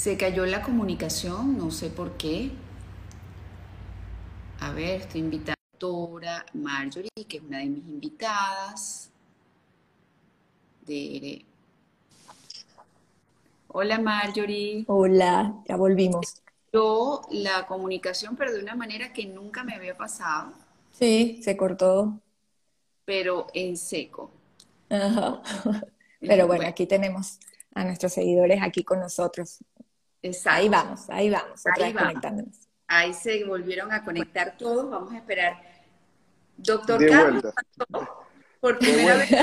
Se cayó la comunicación, no sé por qué. A ver, estoy invitada a Marjorie, que es una de mis invitadas. De... Hola Marjorie. Hola, ya volvimos. Yo la comunicación, pero de una manera que nunca me había pasado. Sí, se cortó. Pero en seco. Ajá. Pero bueno, aquí tenemos a nuestros seguidores aquí con nosotros. Exacto. Ahí vamos, ahí vamos, otra Ahí vez vamos. conectándonos. Ahí se volvieron a conectar todos. Vamos a esperar. Doctor De Carlos, vuelta. por primera vez.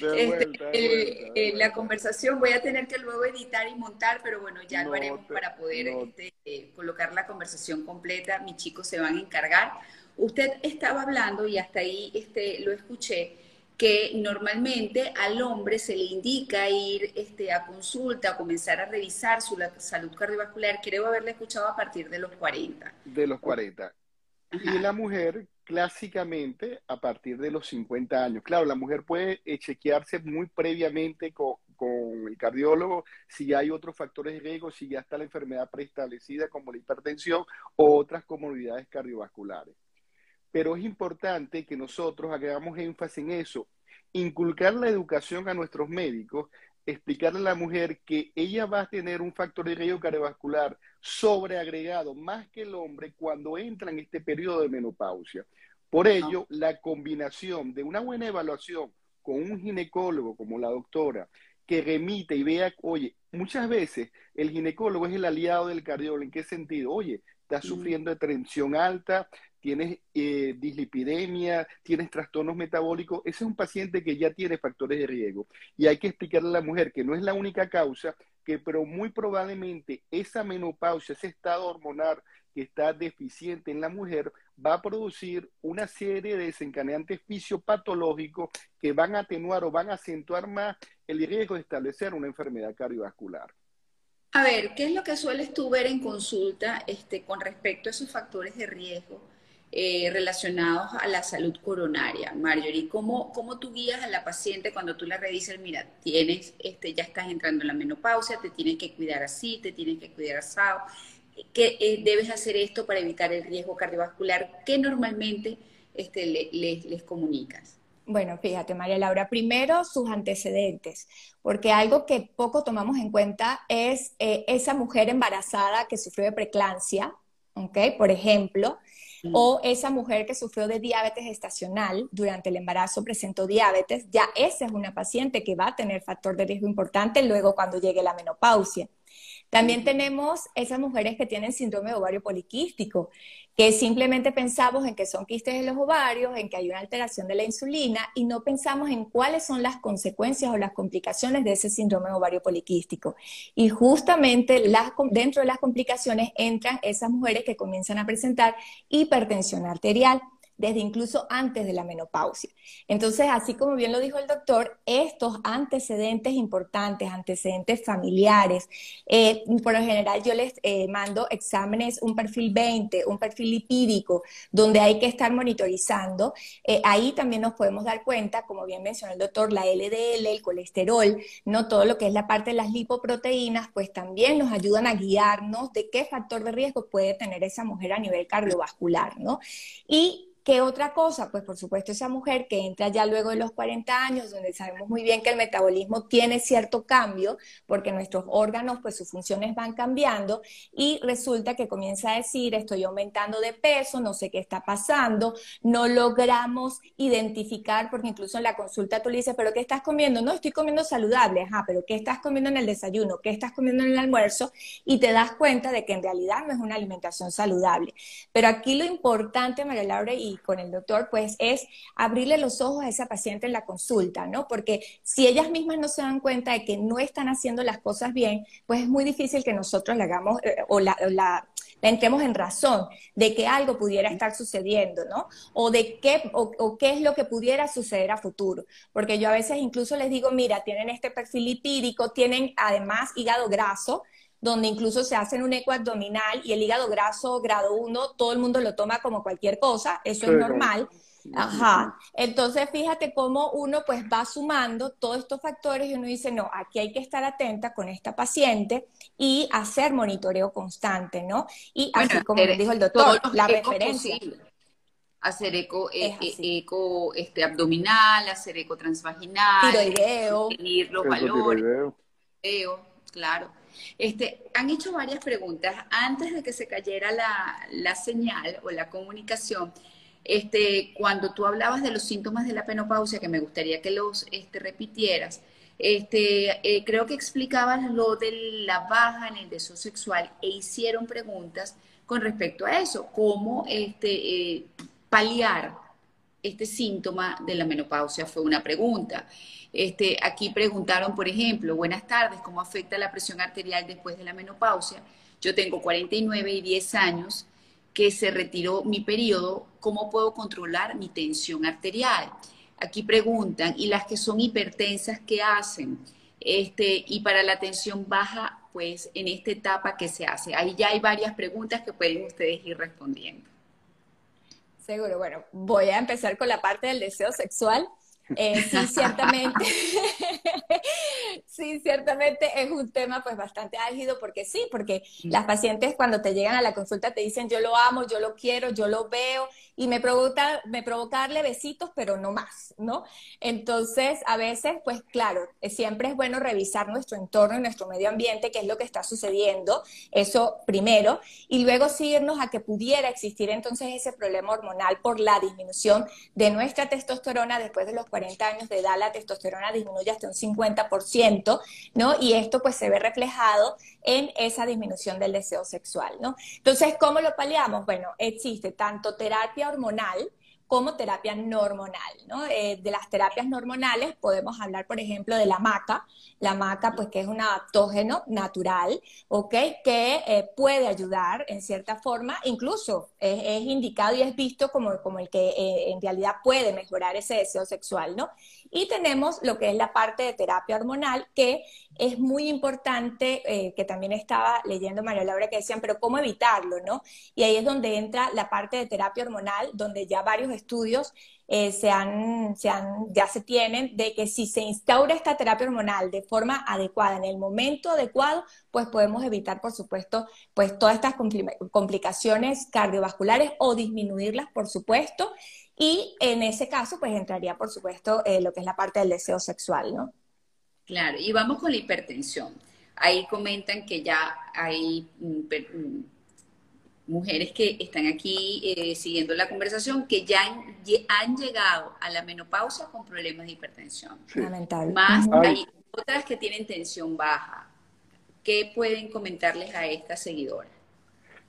De Este, vuelta, de eh, vuelta, eh, la conversación voy a tener que luego editar y montar, pero bueno, ya lo No haremos te- para poder no. este, eh, colocar la conversación completa. Mis chicos se van a encargar. Usted estaba hablando y hasta ahí este, lo escuché que normalmente al hombre se le indica ir este, a consulta, a comenzar a revisar su la- salud cardiovascular. Creo haberle escuchado a partir de los 40. De los 40. Y la mujer, clásicamente, a partir de los 50 años. Claro, la mujer puede eh, chequearse muy previamente con, con el cardiólogo si ya hay otros factores de riesgo, si ya está la enfermedad preestablecida como la hipertensión o otras comorbilidades cardiovasculares. Pero es importante que nosotros hagamos énfasis en eso, inculcar la educación a nuestros médicos, explicarle a la mujer que ella va a tener un factor de riesgo cardiovascular sobreagregado más que el hombre cuando entra en este periodo de menopausia. Por ello, la combinación de una buena evaluación con un ginecólogo como la doctora, que remite y vea, oye, muchas veces el ginecólogo es el aliado del cardiólogo. ¿En qué sentido? Oye, estás Mm. sufriendo de tensión alta, tienes eh, dislipidemia, tienes trastornos metabólicos. Ese es un paciente que ya tiene factores de riesgo. Y hay que explicarle a la mujer que no es la única causa, que pero muy probablemente esa menopausia, ese estado hormonal que está deficiente en la mujer, va a producir una serie de desencadenantes fisiopatológicos que van a atenuar o van a acentuar más el riesgo de establecer una enfermedad cardiovascular. A ver, ¿qué es lo que sueles tú ver en consulta este, con respecto a esos factores de riesgo eh, relacionados a la salud coronaria, Marjorie? ¿Cómo, ¿Cómo tú guías a la paciente cuando tú la revisas? Mira, tienes, este, ya estás entrando en la menopausia, te tienes que cuidar así, te tienes que cuidar asado. ¿Qué eh, debes hacer esto para evitar el riesgo cardiovascular? ¿Qué normalmente este, le- les- les comunicas? Bueno, fíjate, María Laura, primero sus antecedentes, porque algo que poco tomamos en cuenta es eh, esa mujer embarazada que sufrió de preeclampsia, ¿ok? Por ejemplo, Mm. o esa mujer que sufrió de diabetes gestacional durante el embarazo presentó diabetes, ya esa es una paciente que va a tener factor de riesgo importante luego cuando llegue la menopausia. También tenemos esas mujeres que tienen síndrome de ovario poliquístico, que simplemente pensamos en que son quistes en los ovarios, en que hay una alteración de la insulina y no pensamos en cuáles son las consecuencias o las complicaciones de ese síndrome de ovario poliquístico. Y justamente las, dentro de las complicaciones entran esas mujeres que comienzan a presentar hipertensión arterial desde incluso antes de la menopausia. Entonces, así como bien lo dijo el doctor, estos antecedentes importantes, antecedentes familiares, eh, por lo general yo les eh, mando exámenes, un perfil 20, un perfil lipídico, donde hay que estar monitorizando. Eh, ahí también nos podemos dar cuenta, como bien mencionó el doctor, la LDL, el colesterol, no todo lo que es la parte de las lipoproteínas, pues también nos ayudan a guiarnos de qué factor de riesgo puede tener esa mujer a nivel cardiovascular, ¿no? Y ¿Qué otra cosa? Pues por supuesto esa mujer que entra ya luego de los 40 años, donde sabemos muy bien que el metabolismo tiene cierto cambio, porque nuestros órganos, pues sus funciones van cambiando, y resulta que comienza a decir, estoy aumentando de peso, no sé qué está pasando, no logramos identificar, porque incluso en la consulta tú le dices, pero ¿qué estás comiendo? No, estoy comiendo saludable, ajá, pero ¿qué estás comiendo en el desayuno? ¿Qué estás comiendo en el almuerzo? Y te das cuenta de que en realidad no es una alimentación saludable. Pero aquí lo importante, María Laura, y con el doctor, pues es abrirle los ojos a esa paciente en la consulta, ¿no? Porque si ellas mismas no se dan cuenta de que no están haciendo las cosas bien, pues es muy difícil que nosotros le hagamos eh, o la, o la la entremos en razón de que algo pudiera estar sucediendo, ¿no? O de qué, o, o, qué es lo que pudiera suceder a futuro. Porque yo a veces incluso les digo, mira, tienen este perfil lipídico, tienen además hígado graso, donde incluso se hacen un eco abdominal y el hígado graso grado 1, todo el mundo lo toma como cualquier cosa, eso Sí, es normal. Ajá. Entonces, fíjate cómo uno pues va sumando todos estos factores y uno dice, no, aquí hay que estar atenta con esta paciente y hacer monitoreo constante, ¿no? Y así como dijo el doctor, la referencia. Hacer eco, eh, eh, eco este, abdominal, hacer eco transvaginal, tiroideo, medir los valores, claro. Este, han hecho varias preguntas. Antes de que se cayera la, la señal o la comunicación este, cuando tú hablabas de los síntomas de la penopausia, que me gustaría que los este, repitieras, este, eh, creo que explicabas lo de la baja en el deseo sexual e hicieron preguntas con respecto a eso, cómo este, eh, paliar este síntoma de la menopausia fue una pregunta. Este, aquí preguntaron, por ejemplo, buenas tardes, ¿cómo afecta la presión arterial después de la menopausia? Yo tengo 49 y 10 años que se retiró mi periodo, ¿cómo puedo controlar mi tensión arterial? Aquí preguntan, ¿y las que son hipertensas qué hacen? Este, y para la tensión baja, pues en esta etapa, ¿qué se hace? Ahí ya hay varias preguntas que pueden ustedes ir respondiendo. Seguro, bueno, voy a empezar con la parte del deseo sexual. Eh, sí, ciertamente, sí, ciertamente es un tema pues bastante álgido porque sí, porque las pacientes cuando te llegan a la consulta te dicen yo lo amo, yo lo quiero, yo lo veo y me provoca, me provoca darle besitos, pero no más, ¿no? Entonces, a veces, pues claro, siempre es bueno revisar nuestro entorno y nuestro medio ambiente, qué es lo que está sucediendo, eso primero, y luego seguirnos a que pudiera existir entonces ese problema hormonal por la disminución de nuestra testosterona después de los 40 años de edad, la testosterona disminuye hasta un 50%, ¿no? Y esto pues se ve reflejado en esa disminución del deseo sexual, ¿no? Entonces, ¿cómo lo paliamos? Bueno, existe tanto terapia hormonal como terapia hormonal, ¿no? Eh, de las terapias hormonales podemos hablar, por ejemplo, de la maca, la maca, pues que es un adaptógeno natural, ¿ok? Que eh, puede ayudar en cierta forma, incluso es, indicado y es visto como, como el que eh, en realidad puede mejorar ese deseo sexual, ¿no? Y tenemos lo que es la parte de terapia hormonal, que es muy importante, eh, que también estaba leyendo María Laura que decían, pero ¿cómo evitarlo? ¿no? Y ahí es donde entra la parte de terapia hormonal, donde ya varios estudios eh, se han, se han, ya se tienen de que si se instaura esta terapia hormonal de forma adecuada, en el momento adecuado, pues podemos evitar, por supuesto, pues todas estas complicaciones cardiovasculares o disminuirlas, por supuesto. Y en ese caso, pues entraría, por supuesto, eh, lo que es la parte del deseo sexual, ¿no? Claro, y vamos con la hipertensión. Ahí comentan que ya hay mm, mm, mujeres que están aquí eh, siguiendo la conversación que ya han, llegado a la menopausia con problemas de hipertensión. Lamentable. Más hay otras que tienen tensión baja. ¿Qué pueden comentarles a estas seguidoras?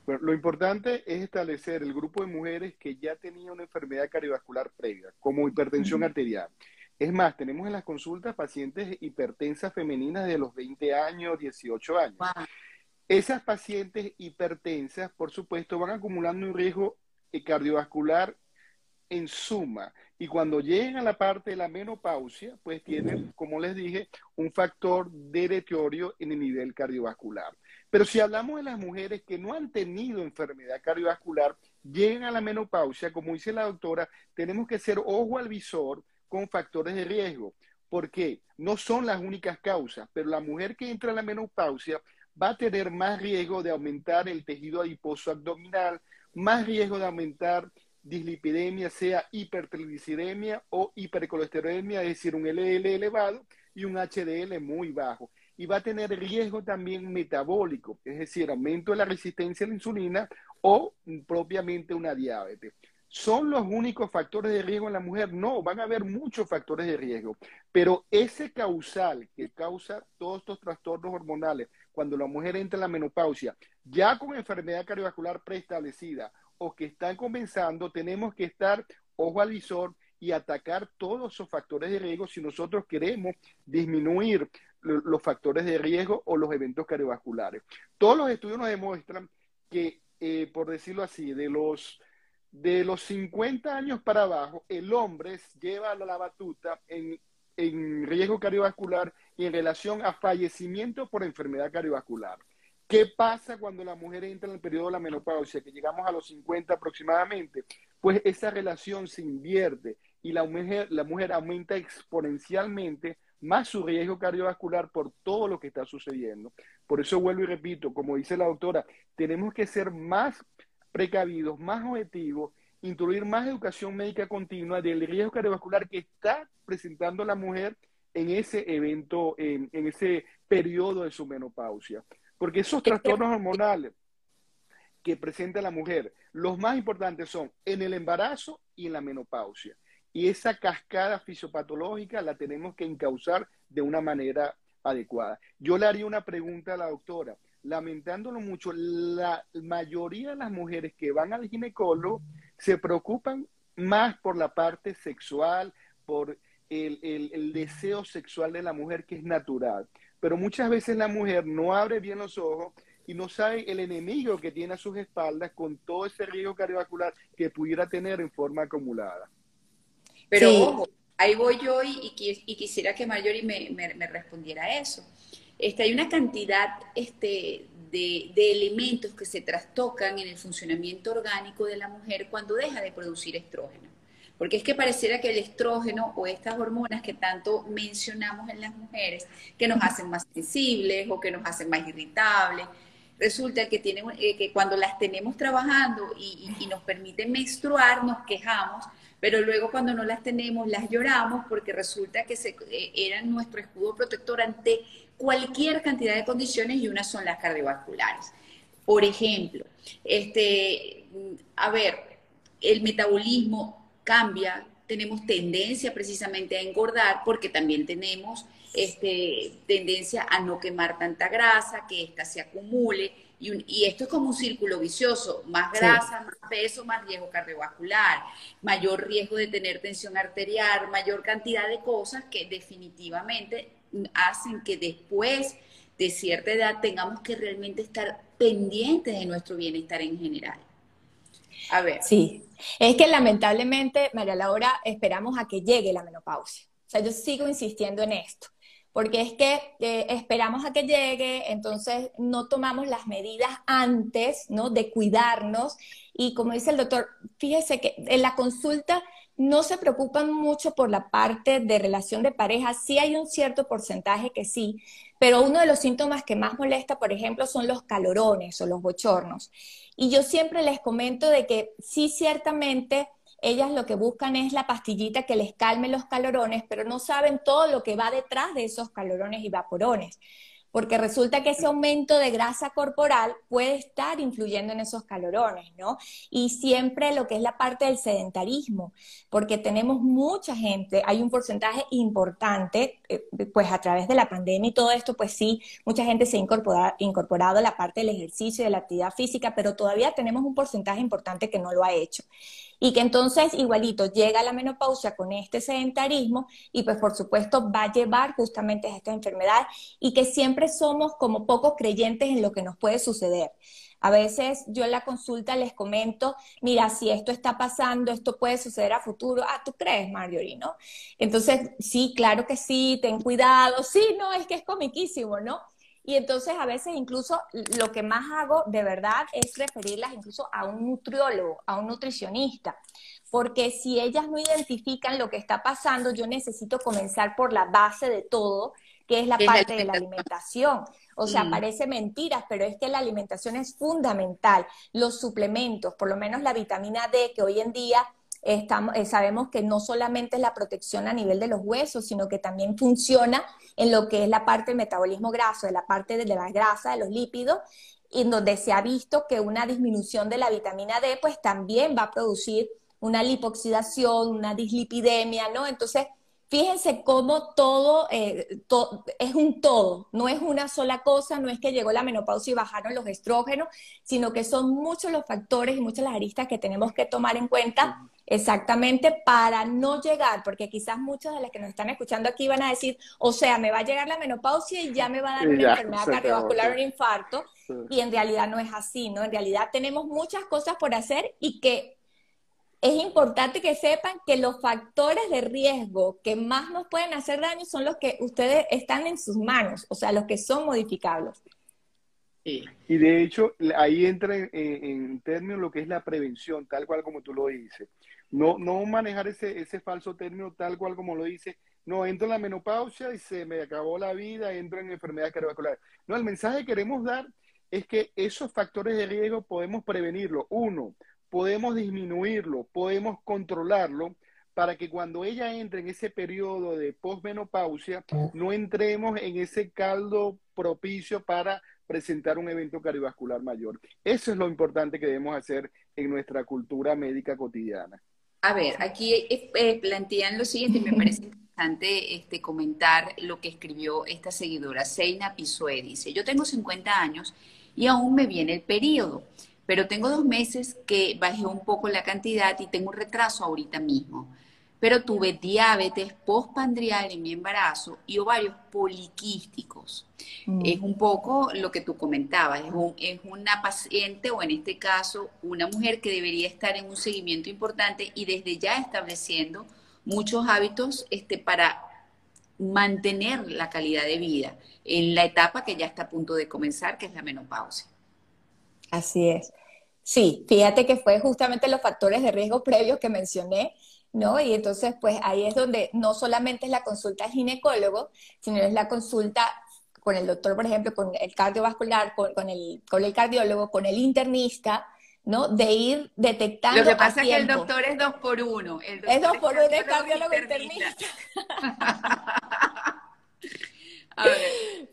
Bueno, lo importante es establecer el grupo de mujeres que ya tenían una enfermedad cardiovascular previa, como hipertensión arterial. Es más, tenemos en las consultas pacientes hipertensas femeninas de los 20 años, 18 años. Esas pacientes hipertensas, por supuesto, van acumulando un riesgo cardiovascular en suma. Y cuando llegan a la parte de la menopausia, pues tienen, como les dije, un factor de deterioro en el nivel cardiovascular. Pero si hablamos de las mujeres que no han tenido enfermedad cardiovascular, llegan a la menopausia, como dice la doctora, tenemos que ser ojo al visor con factores de riesgo. porque No son las únicas causas, pero la mujer que entra a la menopausia va a tener más riesgo de aumentar el tejido adiposo abdominal, más riesgo de aumentar dislipidemia, sea hipertriglicidemia o hipercolesterolemia, es decir, un LL elevado y un HDL muy bajo y va a tener riesgo también metabólico, es decir, aumento de la resistencia a la insulina o propiamente una diabetes. ¿Son los únicos factores de riesgo en la mujer? No, van a haber muchos factores de riesgo, pero ese causal que causa todos estos trastornos hormonales cuando la mujer entra en la menopausia, ya con enfermedad cardiovascular preestablecida o que están comenzando, tenemos que estar ojo al visor y atacar todos esos factores de riesgo si nosotros queremos disminuir los factores de riesgo o los eventos cardiovasculares. Todos los estudios nos demuestran que, eh, por decirlo así, de los, de los 50 años para abajo, el hombre lleva la batuta en, en riesgo cardiovascular y en relación a fallecimiento por enfermedad cardiovascular. ¿Qué pasa cuando la mujer entra en el periodo de la menopausia, que llegamos a los 50 aproximadamente? pues esa relación se invierte y la mujer, la mujer aumenta exponencialmente más su riesgo cardiovascular por todo lo que está sucediendo. Por eso vuelvo y repito, como dice la doctora, tenemos que ser más precavidos, más objetivos, incluir más educación médica continua del riesgo cardiovascular que está presentando la mujer en ese evento, en, ese periodo de su menopausia. Porque esos trastornos hormonales que presenta la mujer, los más importantes son en el embarazo y en la menopausia. Y esa cascada fisiopatológica la tenemos que encauzar de una manera adecuada. Yo le haría una pregunta a la doctora. Lamentándolo mucho, la mayoría de las mujeres que van al ginecólogo se preocupan más por la parte sexual, por el, el, deseo sexual de la mujer que es natural. Pero muchas veces la mujer no abre bien los ojos y no sabe el enemigo que tiene a sus espaldas con todo ese riesgo cardiovascular que pudiera tener en forma acumulada. Pero ojo, ahí voy yo y, y, quisiera que Marjorie me, me, respondiera a eso. Este, hay una cantidad este, de, de, elementos que se trastocan en el funcionamiento orgánico de la mujer cuando deja de producir estrógeno. Porque es que pareciera que el estrógeno o estas hormonas que tanto mencionamos en las mujeres, que nos hacen más sensibles o que nos hacen más irritables, resulta que, tienen, eh, que cuando las tenemos trabajando y, y, nos permiten menstruar, nos quejamos pero luego cuando no las tenemos las lloramos porque resulta que se, eh, eran nuestro escudo protector ante cualquier cantidad de condiciones y unas son las cardiovasculares. Por ejemplo, este, a ver, el metabolismo cambia, tenemos tendencia precisamente a engordar porque también tenemos este, tendencia a no quemar tanta grasa, que ésta se acumule y, esto es como un círculo vicioso, más grasa, más peso, más riesgo cardiovascular, mayor riesgo de tener tensión arterial, mayor cantidad de cosas que definitivamente hacen que después de cierta edad tengamos que realmente estar pendientes de nuestro bienestar en general. A ver. Sí, es que lamentablemente, María Laura, esperamos a que llegue la menopausia. O sea, yo sigo insistiendo en esto porque es que eh, esperamos a que llegue, entonces no tomamos las medidas antes, ¿no? De cuidarnos. Y como dice el doctor, fíjese que en la consulta no se preocupan mucho por la parte de relación de pareja, sí hay un cierto porcentaje que sí, pero uno de los síntomas que más molesta, por ejemplo, son los calorones o los bochornos. Y yo siempre les comento de que sí, ciertamente ellas lo que buscan es la pastillita que les calme los calorones, pero no saben todo lo que va detrás de esos calorones y vaporones porque resulta que ese aumento de grasa corporal puede estar influyendo en esos calorones, ¿no? Y siempre lo que es la parte del sedentarismo, porque tenemos mucha gente, hay un porcentaje importante, eh, pues a través de la pandemia y todo esto, pues sí, mucha gente se ha incorporado, incorporado a la parte del ejercicio y de la actividad física, pero todavía tenemos un porcentaje importante que no lo ha hecho y que entonces igualito llega la menopausia con este sedentarismo y pues por supuesto va a llevar justamente a esta enfermedad y que siempre somos como pocos creyentes en lo que nos puede suceder. A veces yo en la consulta les comento, mira, si esto está pasando, esto puede suceder a futuro. Ah, ¿tú crees, Marjorie, no? Entonces, sí, claro que sí, ten cuidado. Sí, no, es que es comiquísimo, ¿no? Y entonces a veces incluso lo que más hago de verdad es referirlas incluso a un nutriólogo, a un nutricionista, porque si ellas no identifican lo que está pasando, yo necesito comenzar por la base de todo, que es la parte de la alimentación. O sea, mm. parece mentiras, pero es que la alimentación es fundamental. Los suplementos, por lo menos la vitamina D, que hoy en día estamos, eh, sabemos que no solamente es la protección a nivel de los huesos, sino que también funciona en lo que es la parte del metabolismo graso, de la parte de la grasa, de los lípidos, en donde se ha visto que una disminución de la vitamina D, pues también va a producir una lipoxidación, una dislipidemia, ¿no? Entonces, fíjense cómo todo eh, es un todo, no es una sola cosa, no es que llegó la menopausia y bajaron los estrógenos, sino que son muchos los factores y muchas las aristas que tenemos que tomar en cuenta exactamente para no llegar, porque quizás muchas de las que nos están escuchando aquí van a decir, o sea, me va a llegar la menopausia y ya me va a dar una enfermedad cardiovascular, un infarto, y en realidad no es así, ¿no? En realidad tenemos muchas cosas por hacer y que es importante que sepan que los factores de riesgo que más nos pueden hacer daño son los que ustedes están en sus manos, o sea, los que son modificables. Y de hecho, ahí entra en, en, términos lo que es la prevención, tal cual como tú lo dices. No, no manejar ese, ese falso término tal cual como lo dices. No, entro en la menopausia y se me acabó la vida, entro en enfermedades cardiovasculares. No, el mensaje que queremos dar es que esos factores de riesgo podemos prevenirlo. Uno, podemos disminuirlo, podemos controlarlo para que cuando ella entre en ese periodo de posmenopausia, no entremos en ese caldo propicio para presentar un evento cardiovascular mayor. Eso es lo importante que debemos hacer en nuestra cultura médica cotidiana. A ver, aquí eh, plantean lo siguiente, me parece interesante este, comentar lo que escribió esta seguidora, Seina Pisue, dice, yo tengo 50 años y aún me viene el periodo, pero tengo dos meses que bajé un poco la cantidad y tengo un retraso ahorita mismo pero tuve diabetes postpandrial en mi embarazo y ovarios poliquísticos. Mm. Es un poco lo que tú comentabas, es, una paciente o en este caso una mujer que debería estar en un seguimiento importante y desde ya estableciendo muchos hábitos este, para mantener la calidad de vida en la etapa que ya está a punto de comenzar, que es la menopausia. Así es. Sí, fíjate que fue justamente los factores de riesgo previos que mencioné ¿no? Y entonces, pues ahí es donde no solamente es la consulta al ginecólogo, sino es la consulta con el doctor, por ejemplo, con el cardiovascular, con, el, con el cardiólogo, con el internista, ¿no? De ir detectando. Lo que pasa es que el doctor es dos por uno. es dos por uno, es cardiólogo internista.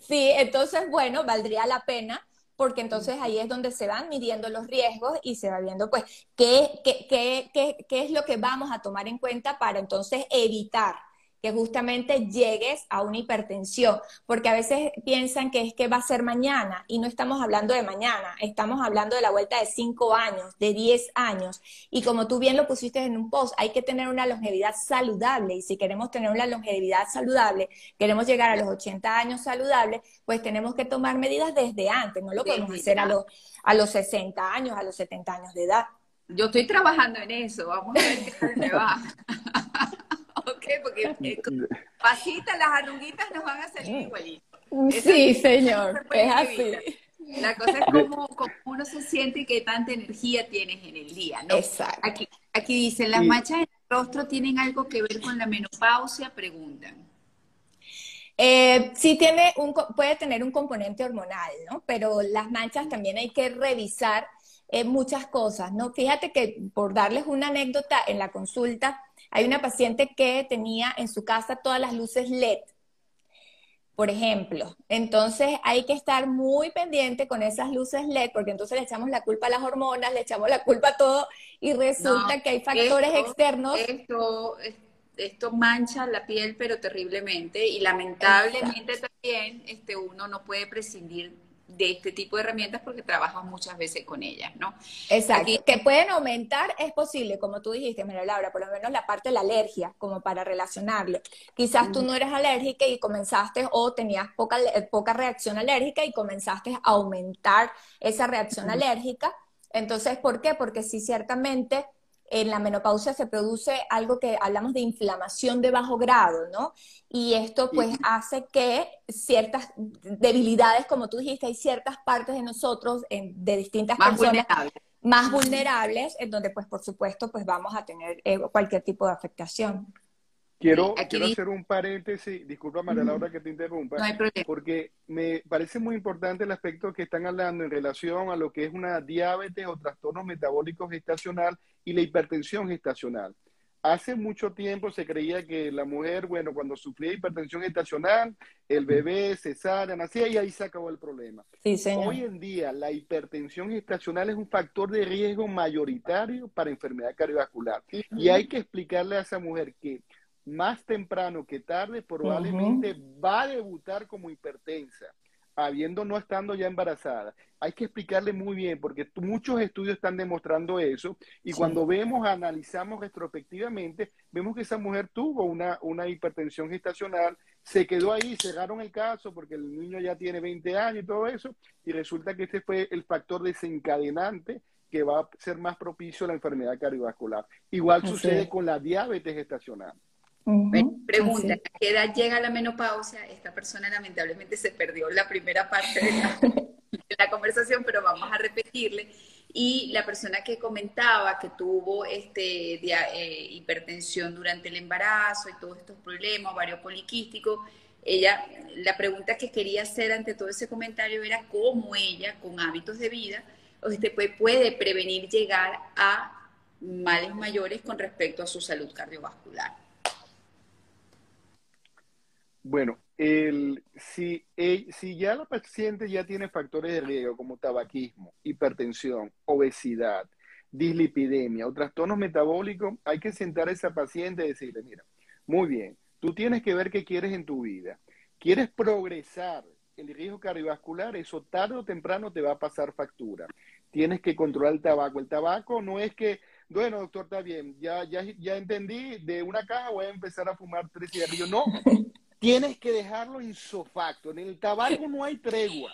Sí, entonces, bueno, valdría la pena porque entonces ahí es donde se van midiendo los riesgos y se va viendo, pues, qué, qué, qué, qué es lo que vamos a tomar en cuenta para entonces evitar que justamente llegues a una hipertensión, porque a veces piensan que es que va a ser mañana y no estamos hablando de mañana, estamos hablando de la vuelta de 5 años, de 10 años. Y como tú bien lo pusiste en un post, hay que tener una longevidad saludable y si queremos tener una longevidad saludable, queremos llegar a los 80 años saludables, pues tenemos que tomar medidas desde antes, no lo podemos hacer a los, a los 60 años, a los 70 años de edad. Yo estoy trabajando en eso, vamos a ver qué tal me va. ¿ok? Porque eh, pasitas, las arruguitas nos van a salir igualitos. Sí, señor, es así. La cosa es cómo, uno se siente y qué tanta energía tienes en el día, ¿no? Exacto. Aquí, aquí dice, ¿las manchas en el rostro tienen algo que ver con la menopausia? Preguntan. Eh, sí tiene un, puede tener un componente hormonal, ¿no? Pero las manchas también hay que revisar eh, muchas cosas, ¿no? Fíjate que por darles una anécdota en la consulta, hay una paciente que tenía en su casa todas las luces LED, por ejemplo. Entonces hay que estar muy pendiente con esas luces LED, porque entonces le echamos la culpa a las hormonas, le echamos la culpa a todo y resulta que hay factores externos. Esto, esto mancha la piel, pero terriblemente, y lamentablemente también este, uno no puede prescindir de este tipo de herramientas porque trabajas muchas veces con ellas, ¿no? Exacto. que pueden aumentar, es posible, como tú dijiste, María Laura, por lo menos la parte de la alergia, como para relacionarlo. Quizás tú no eres alérgica y comenzaste o tenías poca, poca reacción alérgica y comenzaste a aumentar esa reacción alérgica. Entonces, ¿por qué? Porque sí, ciertamente en la menopausia se produce algo que hablamos de inflamación de bajo grado, ¿no? Y esto pues hace que ciertas debilidades, como tú dijiste, hay ciertas partes de nosotros, de distintas más personas, vulnerables. más vulnerables, en donde pues por supuesto pues vamos a tener eh, cualquier tipo de afectación. Quiero, quiero hacer un paréntesis, disculpa María Laura que te interrumpa, porque me parece muy importante el aspecto que están hablando en relación a lo que es una diabetes o trastorno metabólico gestacional y la hipertensión gestacional. Hace mucho tiempo se creía que la mujer, bueno, cuando sufría hipertensión gestacional, el bebé cesárea, nacía y ahí se acabó el problema. Hoy en día la hipertensión gestacional es un factor de riesgo mayoritario para enfermedad cardiovascular. Y hay que explicarle a esa mujer que más temprano que tarde probablemente va a debutar como hipertensa, habiendo no estando ya embarazada. Hay que explicarle muy bien, porque muchos estudios están demostrando eso, y cuando vemos, analizamos retrospectivamente, vemos que esa mujer tuvo una, una hipertensión gestacional, se quedó ahí, cerraron el caso porque el niño ya tiene 20 años y todo eso, y resulta que este fue el factor desencadenante que va a ser más propicio a la enfermedad cardiovascular. Igual sucede con la diabetes gestacional. Pregunta, ¿a qué edad llega la menopausia? Esta persona lamentablemente se perdió la primera parte de la conversación, pero vamos a repetirle. Y la persona que comentaba que tuvo este, eh, hipertensión durante el embarazo y todos estos problemas, ovario poliquístico, ella, la pregunta que quería hacer ante todo ese comentario era cómo ella, con hábitos de vida, este, puede prevenir llegar a males mayores con respecto a su salud cardiovascular. Bueno, el, si, si ya la paciente ya tiene factores de riesgo como tabaquismo, hipertensión, obesidad, dislipidemia o trastornos metabólicos, hay que sentar a esa paciente y decirle, mira, muy bien, tú tienes que ver qué quieres en tu vida. ¿Quieres progresar el riesgo cardiovascular? Eso tarde o temprano te va a pasar factura. Tienes que controlar el tabaco. El tabaco no es que bueno, doctor, está bien, ya, ya, ya entendí, de una caja voy a empezar a fumar tres cigarrillos. No, tienes que dejarlo insofacto. En el tabaco no hay tregua.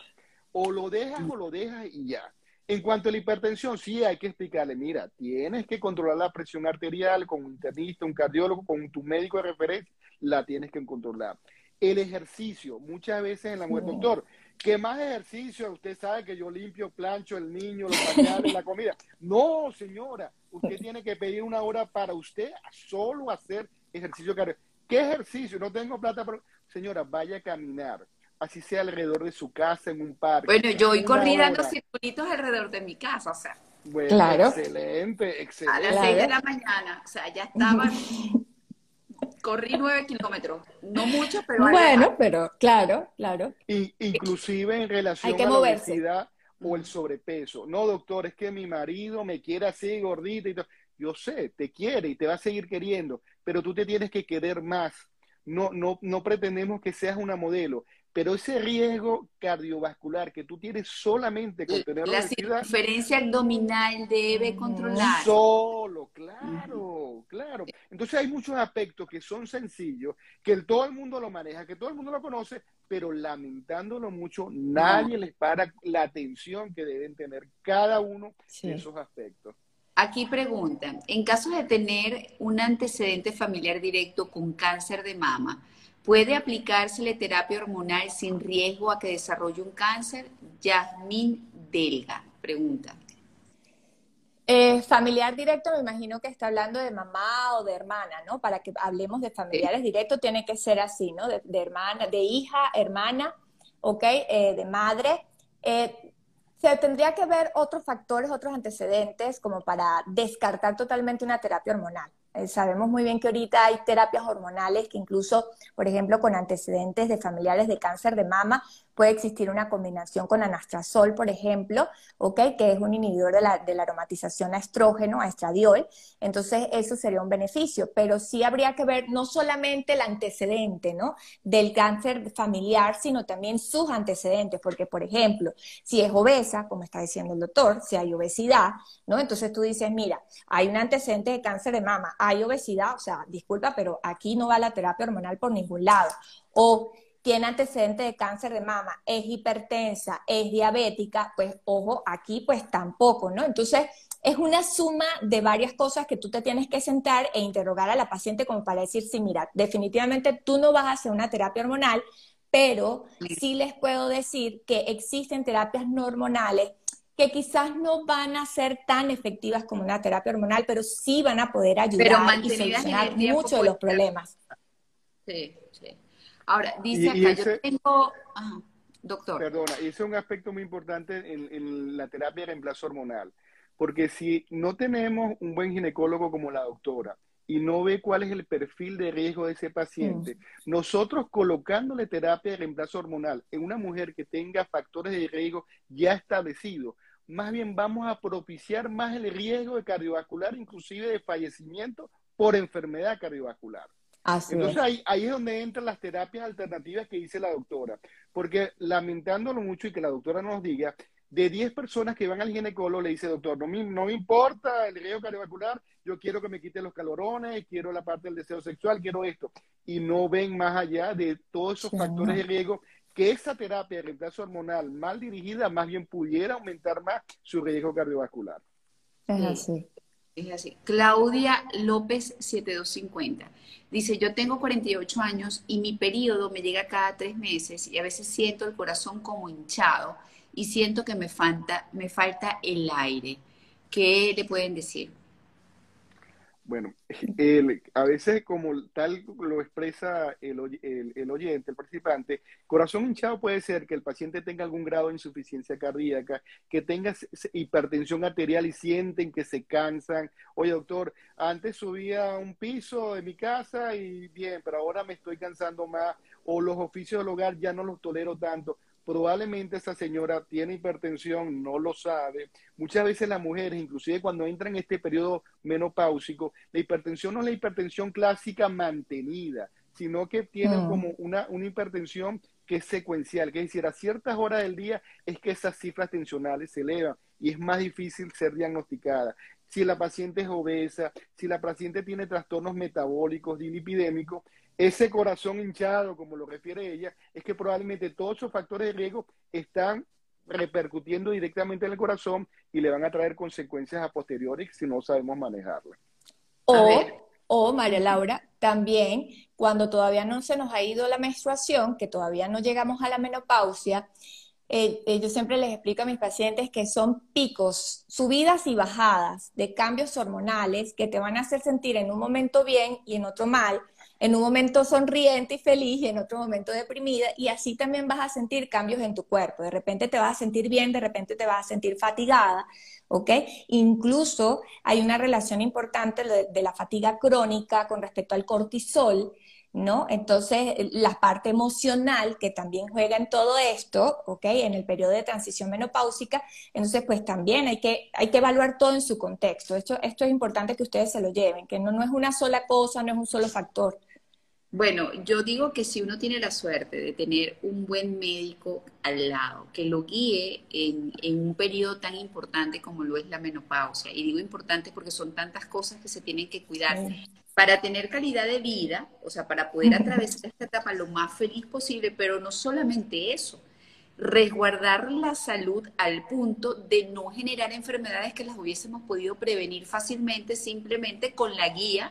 O lo dejas o lo dejas y ya. En cuanto a la hipertensión, sí hay que explicarle, mira, tienes que controlar la presión arterial con un internista, un cardiólogo, con tu médico de referencia, la tienes que controlar. El ejercicio, muchas veces en la mujer, doctor, ¿qué más ejercicio? Usted sabe que yo limpio, plancho el niño, los pañales, la comida. No, señora, usted tiene que pedir una hora para usted solo hacer ejercicio cardiovascular. ¿Qué ejercicio? No tengo plata para... Señora, vaya a caminar, así sea alrededor de su casa, en un parque. Bueno, yo hoy corrí dando circulitos alrededor de mi casa, o sea. Bueno, claro. excelente, excelente. A las seis de la mañana, o sea, ya estaba... corrí nueve kilómetros, no mucho, pero... Bueno, pero claro, claro. Y, inclusive en relación a la obesidad o el sobrepeso. No, doctor, es que mi marido me quiere así gordita y todo. Yo sé, te quiere y te va a seguir queriendo, pero tú te tienes que querer más. No, no, no pretendemos que seas una modelo, pero ese riesgo cardiovascular que tú tienes solamente con tener la circunferencia abdominal debe controlar. Solo, claro, claro. Entonces hay muchos aspectos que son sencillos, que todo el mundo lo maneja, que todo el mundo lo conoce, pero lamentándolo mucho, nadie les para la atención que deben tener cada uno de esos aspectos. Aquí preguntan, en caso de tener un antecedente familiar directo con cáncer de mama, ¿puede aplicársele terapia hormonal sin riesgo a que desarrolle un cáncer? Yasmín Delga pregunta. Eh, familiar directo, me imagino que está hablando de mamá o de hermana, ¿no? Para que hablemos de familiares directos, tiene que ser así, ¿no? De, hermana, de hija, hermana, ¿ok? Eh, de madre. Eh, se tendría que ver otros factores, otros antecedentes, como para descartar totalmente una terapia hormonal. Eh, sabemos muy bien que ahorita hay terapias hormonales que incluso, por ejemplo, con antecedentes de familiares de cáncer de mama, puede existir una combinación con anastrazol, por ejemplo, ¿ok? Que es un inhibidor de la, de la aromatización a estrógeno, a estradiol. Entonces, eso sería un beneficio. Pero sí habría que ver no solamente el antecedente, ¿no? Del cáncer familiar, sino también sus antecedentes. Porque, por ejemplo, si es obesa, como está diciendo el doctor, si hay obesidad, ¿no? Entonces tú dices, mira, hay un antecedente de cáncer de mama, hay obesidad, o sea, disculpa, pero aquí no va la terapia hormonal por ningún lado. O tiene antecedentes de cáncer de mama, es hipertensa, es diabética, pues ojo, aquí pues tampoco, ¿no? Entonces, es una suma de varias cosas que tú te tienes que sentar e interrogar a la paciente como para decir, sí, mira, definitivamente tú no vas a hacer una terapia hormonal, pero sí les puedo decir que existen terapias no hormonales que quizás no van a ser tan efectivas como una terapia hormonal, pero sí van a poder ayudar y solucionar muchos de los problemas. Sí, sí. Ahora, dice acá, yo tengo... doctor. Perdona, ese es un aspecto muy importante en, la terapia de reemplazo hormonal, porque si no tenemos un buen ginecólogo como la doctora, y no ve cuál es el perfil de riesgo de ese paciente, mm. nosotros colocándole terapia de reemplazo hormonal en una mujer que tenga factores de riesgo ya establecidos, más bien vamos a propiciar más el riesgo de cardiovascular, inclusive de fallecimiento por enfermedad cardiovascular. Entonces ahí, ahí, es donde entran las terapias alternativas que dice la doctora, porque lamentándolo mucho y que la doctora nos diga, de 10 personas que van al ginecólogo le dice, doctor, no me, no me importa el riesgo cardiovascular, yo quiero que me quite los calorones, quiero la parte del deseo sexual, quiero esto. Y no ven más allá de todos esos factores de riesgo que esa terapia de reemplazo hormonal mal dirigida más bien pudiera aumentar más su riesgo cardiovascular. Es así. Es así. Claudia López 7250. Dice, yo tengo 48 años y mi periodo me llega cada tres meses y a veces siento el corazón como hinchado y siento que me falta, me falta el aire. ¿Qué le pueden decir? Bueno, a veces como tal lo expresa el, oyente, el participante, corazón hinchado puede ser que el paciente tenga algún grado de insuficiencia cardíaca, que tenga hipertensión arterial y sienten que se cansan. Oye, doctor, antes subía un piso de mi casa y bien, pero ahora me estoy cansando más o los oficios del hogar ya no los tolero tanto probablemente esa señora tiene hipertensión, no lo sabe. Muchas veces las mujeres, inclusive cuando entran en este periodo menopáusico, la hipertensión no es la hipertensión clásica mantenida, sino que tienen mm. como una, una hipertensión que es secuencial, que es decir, a ciertas horas del día es que esas cifras tensionales se elevan y es más difícil ser diagnosticada. Si la paciente es obesa, si la paciente tiene trastornos metabólicos, dilipidémicos, ese corazón hinchado, como lo refiere ella, es que probablemente todos esos factores de riesgo están repercutiendo directamente en el corazón y le van a traer consecuencias a posteriori si no sabemos manejarla. O, o, María Laura, también cuando todavía no se nos ha ido la menstruación, que todavía no llegamos a la menopausia, eh, eh, yo siempre les explico a mis pacientes que son picos, subidas y bajadas de cambios hormonales que te van a hacer sentir en un momento bien y en otro mal, en un momento sonriente y feliz y en otro momento deprimida y así también vas a sentir cambios en tu cuerpo. De repente te vas a sentir bien, de repente te vas a sentir fatigada, ¿ok? Incluso hay una relación importante de, la fatiga crónica con respecto al cortisol. ¿No? Entonces, la parte emocional que también juega en todo esto, ¿ok? En el periodo de transición menopáusica, entonces, pues también hay que, hay que evaluar todo en su contexto. Esto, esto es importante que ustedes se lo lleven, que no, no es una sola cosa, no es un solo factor. Bueno, yo digo que si uno tiene la suerte de tener un buen médico al lado, que lo guíe en, un periodo tan importante como lo es la menopausia, y digo importante porque son tantas cosas que se tienen que cuidar para tener calidad de vida, o sea, para poder atravesar esta etapa lo más feliz posible, pero no solamente eso, resguardar la salud al punto de no generar enfermedades que las hubiésemos podido prevenir fácilmente simplemente con la guía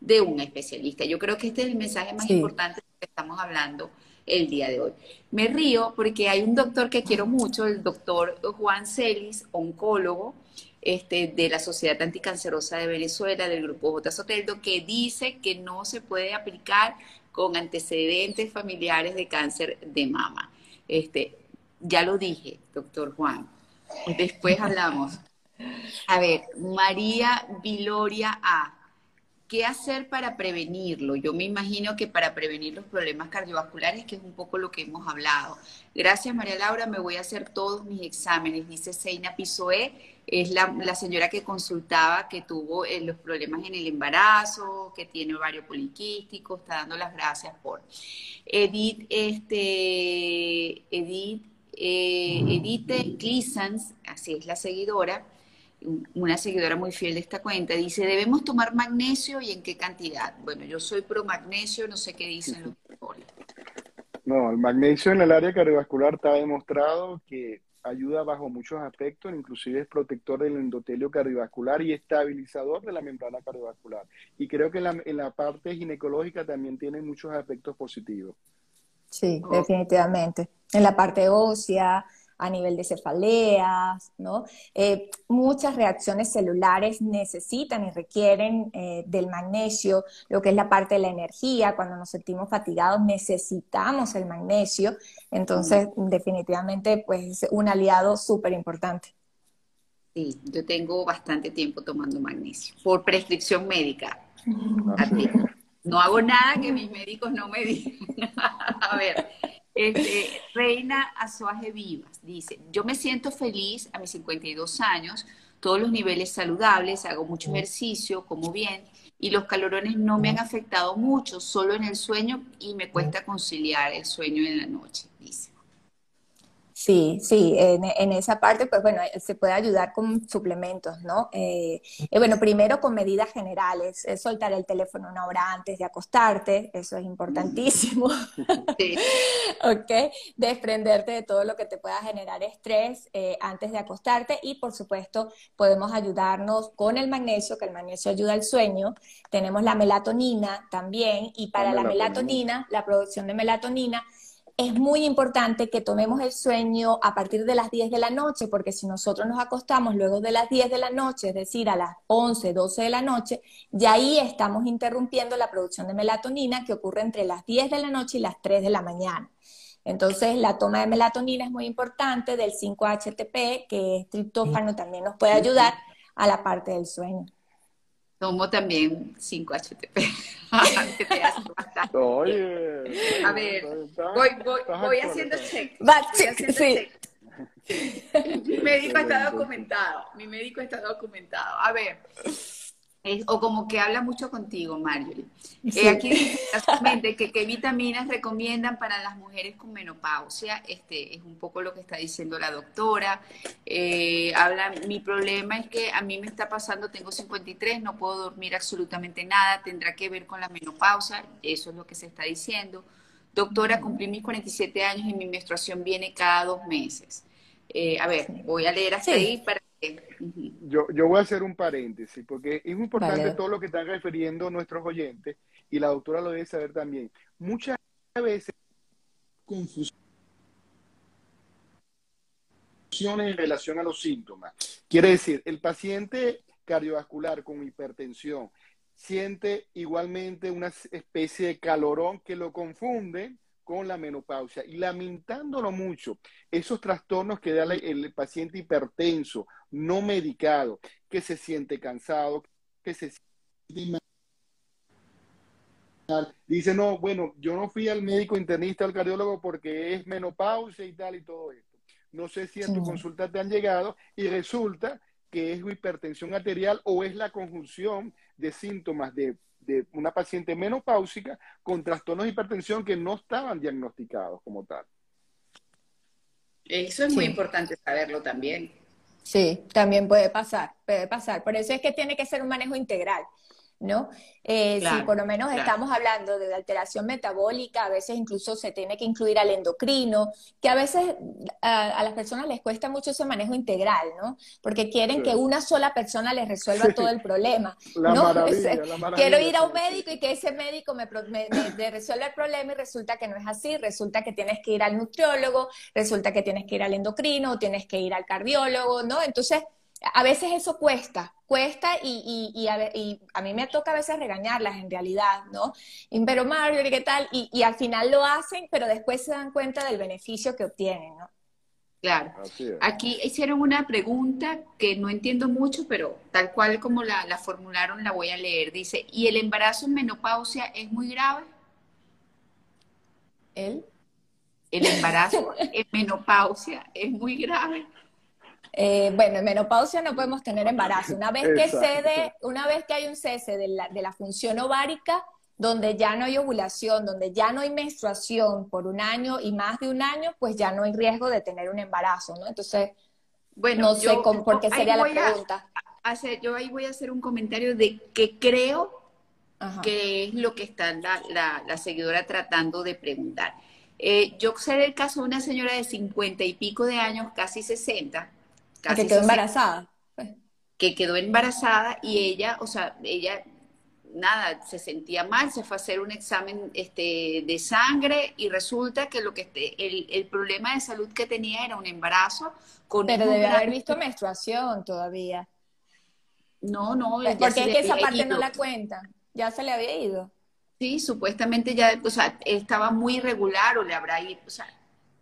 de un especialista. Yo creo que este es el mensaje más importante que estamos hablando el día de hoy. Me río porque hay un doctor que quiero mucho, el doctor Juan Celis, oncólogo este, de la Sociedad Anticancerosa de Venezuela, del grupo J. Soteldo, que dice que no se puede aplicar con antecedentes familiares de cáncer de mama. Este, ya lo dije, doctor Juan. Después hablamos. A ver, María Viloria A. ¿Qué hacer para prevenirlo? Yo me imagino que para prevenir los problemas cardiovasculares, que es un poco lo que hemos hablado. Gracias, María Laura, me voy a hacer todos mis exámenes, dice Seina Pisoé, es la, señora que consultaba que tuvo eh, los problemas en el embarazo, que tiene ovario poliquístico, está dando las gracias por. Edith, este, Edith, eh, Edith Clisans, así es la seguidora, una seguidora muy fiel de esta cuenta, dice, ¿debemos tomar magnesio y en qué cantidad? Bueno, yo soy pro magnesio, no sé qué dicen los doctores. No, el magnesio en el área cardiovascular está demostrado que ayuda bajo muchos aspectos, inclusive es protector del endotelio cardiovascular y estabilizador de la membrana cardiovascular. Y creo que en la, en la parte ginecológica también tiene muchos aspectos positivos. Sí, definitivamente. En la parte ósea, a nivel de cefaleas, ¿no? Eh, muchas reacciones celulares necesitan y requieren eh, del magnesio, lo que es la parte de la energía, cuando nos sentimos fatigados necesitamos el magnesio, entonces definitivamente pues es un aliado súper importante. Sí, yo tengo bastante tiempo tomando magnesio, por prescripción médica. No hago nada que mis médicos no me digan. a ver, este, Reina Azuaje Vivas dice, yo me siento feliz a mis 52 años, todos los niveles saludables, hago mucho ejercicio, como bien, y los calorones no me han afectado mucho, solo en el sueño y me cuesta conciliar el sueño en la noche, dice. Sí, sí, en, esa parte, pues bueno, se puede ayudar con suplementos, ¿no? Eh, eh, bueno, primero con medidas generales, soltar el teléfono una hora antes de acostarte, eso es importantísimo. Sí. ok, desprenderte de todo lo que te pueda generar estrés eh, antes de acostarte y, por supuesto, podemos ayudarnos con el magnesio, que el magnesio ayuda al sueño. Tenemos la melatonina también y para la melatonina, la producción de melatonina, es muy importante que tomemos el sueño a partir de las 10 de la noche, porque si nosotros nos acostamos luego de las 10 de la noche, es decir, a las 11, 12 de la noche, ya ahí estamos interrumpiendo la producción de melatonina que ocurre entre las 10 de la noche y las 3 de la mañana. Entonces, la toma de melatonina es muy importante, del 5-HTP, que es triptófano, también nos puede ayudar a la parte del sueño. Tomo también 5-HTP. Oye. A ver, voy, voy, voy haciendo check. Voy haciendo sí. check. Mi médico está documentado. Mi médico está documentado. A ver. O como que habla mucho contigo, Marjorie. Eh, aquí dice que qué vitaminas recomiendan para las mujeres con menopausia. Este es un poco lo que está diciendo la doctora. Eh, habla, mi problema es que a mí me está pasando, tengo 53, no puedo dormir absolutamente nada, tendrá que ver con la menopausia, eso es lo que se está diciendo. Doctora, cumplí mis 47 años y mi menstruación viene cada dos meses. Eh, a ver, voy a leer hasta ahí para yo, yo voy a hacer un paréntesis, porque es importante todo lo que están refiriendo nuestros oyentes, y la doctora lo debe saber también. Muchas veces confusión en relación a los síntomas. Quiere decir, el paciente cardiovascular con hipertensión siente igualmente una especie de calorón que lo confunde con la menopausia y lamentándolo mucho, esos trastornos que da el paciente hipertenso, no medicado, que se siente cansado, que se siente mal, dice, no, bueno, yo no fui al médico internista, al cardiólogo porque es menopausia y tal y todo esto. No sé si en tu consulta te han llegado y resulta que es hipertensión arterial o es la conjunción de síntomas de de una paciente menopáusica con trastornos de hipertensión que no estaban diagnosticados como tal. Eso es muy importante saberlo también. Sí, también puede pasar, puede pasar. Por eso es que tiene que ser un manejo integral. ¿No? Eh, si por lo menos estamos hablando de alteración metabólica, a veces incluso se tiene que incluir al endocrino, que a veces a, las personas les cuesta mucho ese manejo integral, ¿no? Porque quieren que una sola persona les resuelva todo el problema. ¿no? Quiero ir a un médico y que ese médico me, me resuelva el problema y resulta que no es así, resulta que tienes que ir al nutriólogo, resulta que tienes que ir al endocrino, tienes que ir al cardiólogo, ¿no? Entonces, a veces eso cuesta, cuesta y, y, a, mí me toca a veces regañarlas en realidad, ¿no? Pero Mario, ¿qué tal? Y, al final lo hacen, pero después se dan cuenta del beneficio que obtienen, ¿no? Claro. Aquí hicieron una pregunta que no entiendo mucho, pero tal cual como la, la formularon la voy a leer. Dice, ¿y el embarazo en menopausia es muy grave? ¿El? El embarazo en menopausia es muy grave. Eh, bueno, en menopausia no podemos tener embarazo. Una vez que cede, una vez que hay un cese de la, de la función ovárica, donde ya no hay ovulación, donde ya no hay menstruación por un año y más de un año, pues ya no hay riesgo de tener un embarazo, ¿no? Entonces, bueno, no sé por qué sería la pregunta. yo ahí voy a hacer un comentario de que creo que es lo que está la, la, seguidora tratando de preguntar. Eh, yo sé del caso de una señora de cincuenta y pico de años, casi que quedó embarazada. Que quedó embarazada y ella, o sea, ella nada, se sentía mal, se fue a hacer un examen este, de sangre y resulta que lo que el, el problema de salud que tenía era un embarazo con Pero debe haber visto menstruación todavía. No, no. Porque es que esa parte no la cuenta. Ya se le había ido. Sí, supuestamente ya, o sea, estaba muy irregular o le habrá ido, o sea,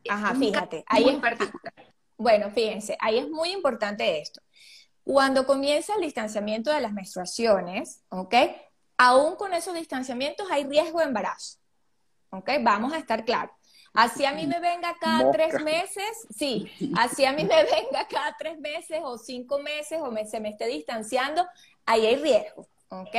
Ajá, fíjate, ahí en particular. Bueno, fíjense, ahí es muy importante esto. Cuando comienza el distanciamiento de las menstruaciones, ¿ok? Aún con esos distanciamientos hay riesgo de embarazo, ¿ok? Vamos a estar claros. Así a mí me venga cada tres meses, sí, así a mí me venga cada tres meses o cinco meses o se me esté distanciando, ahí hay riesgo, ¿ok?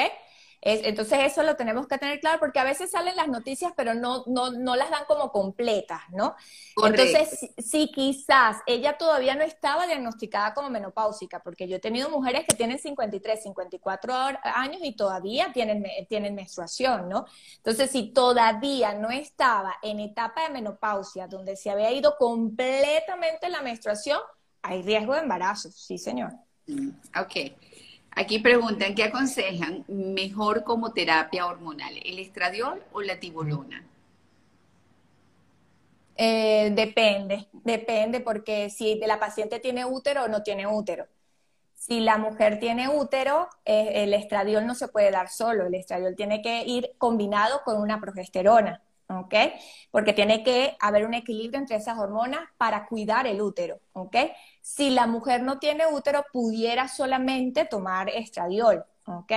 Entonces eso lo tenemos que tener claro porque a veces salen las noticias pero no, no, no las dan como completas, ¿no? Entonces, si, quizás ella todavía no estaba diagnosticada como menopáusica, porque yo he tenido mujeres que tienen 53, 54 años y todavía tienen, tienen menstruación, ¿no? Entonces, si todavía no estaba en etapa de menopausia, donde se había ido completamente la menstruación, hay riesgo de embarazo, sí, señor. Mm, ok. Aquí preguntan, ¿qué aconsejan mejor como terapia hormonal, el estradiol o la tibolona? Eh, depende, depende porque si la paciente tiene útero o no tiene útero. Si la mujer tiene útero, eh, el estradiol no se puede dar solo, el estradiol tiene que ir combinado con una progesterona, ¿ok? Porque tiene que haber un equilibrio entre esas hormonas para cuidar el útero, ¿ok? Si la mujer no tiene útero, pudiera solamente tomar estradiol, ¿ok?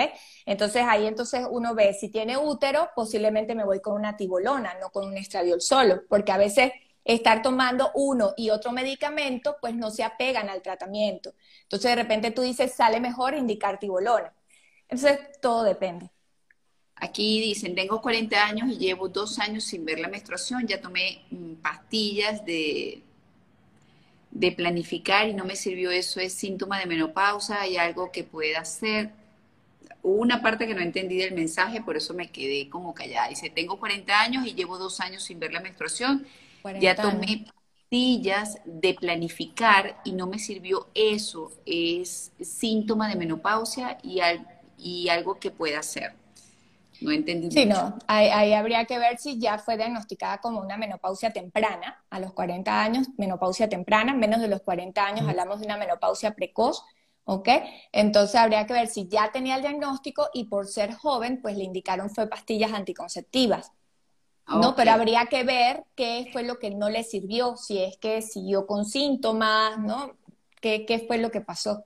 Entonces ahí entonces uno ve, si tiene útero, posiblemente me voy con una tibolona, no con un estradiol solo, porque a veces estar tomando uno y otro medicamento, pues no se apegan al tratamiento. Entonces de repente tú dices, sale mejor indicar tibolona. Entonces todo depende. Aquí dicen, tengo 40 años y llevo dos años sin ver la menstruación, ya tomé mm, pastillas de, de planificar y no me sirvió eso, es síntoma de menopausa, hay algo que pueda hacer. Hubo una parte que no entendí del mensaje, por eso me quedé como callada. Dice, tengo 40 años y llevo dos años sin ver la menstruación ya tomé pastillas de planificar y no me sirvió eso. Es síntoma de menopausia y, y algo que pueda hacer. No entendí. Sí, no, ahí, habría que ver si ya fue diagnosticada como una menopausia temprana, a los 40 años, menopausia temprana, menos de los 40 años hablamos de una menopausia precoz, ¿ok? Entonces habría que ver si ya tenía el diagnóstico y por ser joven, pues le indicaron fue pastillas anticonceptivas. No, pero habría que ver qué fue lo que no le sirvió, si es que siguió con síntomas, ¿no? ¿Qué, qué fue lo que pasó?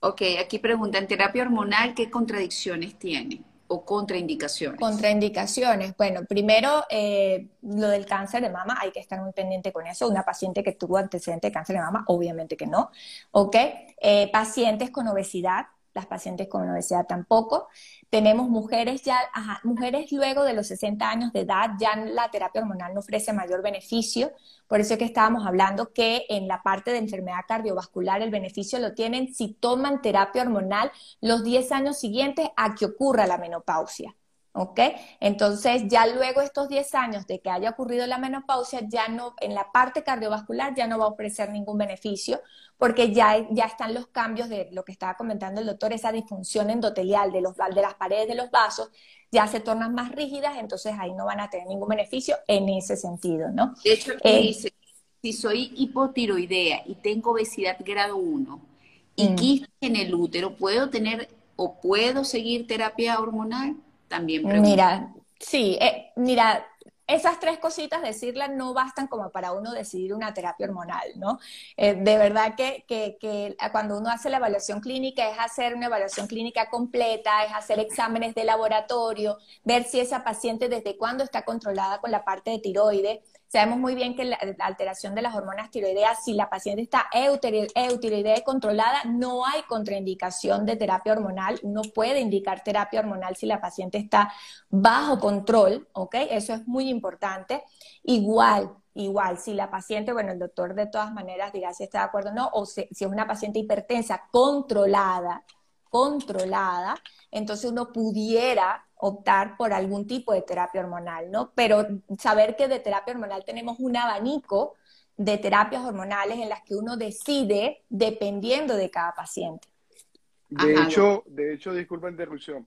Ok, aquí preguntan, ¿terapia hormonal qué contradicciones tiene contraindicaciones? Contraindicaciones. Bueno, primero, eh, lo del cáncer de mama, hay que estar muy pendiente con eso. Una paciente que tuvo antecedente de cáncer de mama, obviamente que no. Ok, eh, pacientes con obesidad, las pacientes con obesidad tampoco. Tenemos mujeres ya, mujeres luego de los 60 años de edad, ya la terapia hormonal no ofrece mayor beneficio. Por eso es que estábamos hablando que en la parte de enfermedad cardiovascular el beneficio lo tienen si toman terapia hormonal los 10 años siguientes a que ocurra la menopausia. ¿Ok? Entonces, ya luego estos 10 años de que haya ocurrido la menopausia, ya no, en la parte cardiovascular ya no va a ofrecer ningún beneficio, porque ya, ya están los cambios de lo que estaba comentando el doctor, esa disfunción endotelial de, los, de las paredes de los vasos, ya se tornan más rígidas, entonces ahí no van a tener ningún beneficio en ese sentido, ¿no? De hecho, eh, dice, si soy hipotiroidea y tengo obesidad grado 1 y mm. en el útero, ¿puedo tener o puedo seguir terapia hormonal? También Mira, sí, eh, mira, esas tres cositas, decirlas, no bastan como para uno decidir una terapia hormonal, ¿no? Eh, de verdad que, que, que, cuando uno hace la evaluación clínica es hacer una evaluación clínica completa, es hacer exámenes de laboratorio, ver si esa paciente desde cuándo está controlada con la parte de tiroides, Sabemos muy bien que la, alteración de las hormonas tiroideas, si la paciente está eutiroidea controlada, no hay contraindicación de terapia hormonal. Uno puede indicar terapia hormonal si la paciente está bajo control, ¿ok? Eso es muy importante. Igual, igual, si la paciente, bueno, el doctor de todas maneras dirá si está de acuerdo o no, o si, si es una paciente hipertensa controlada, controlada, entonces uno pudiera optar por algún tipo de terapia hormonal, ¿no? Pero saber que de terapia hormonal tenemos un abanico de terapias hormonales en las que uno decide dependiendo de cada paciente. De hecho, de hecho, disculpa interrupción,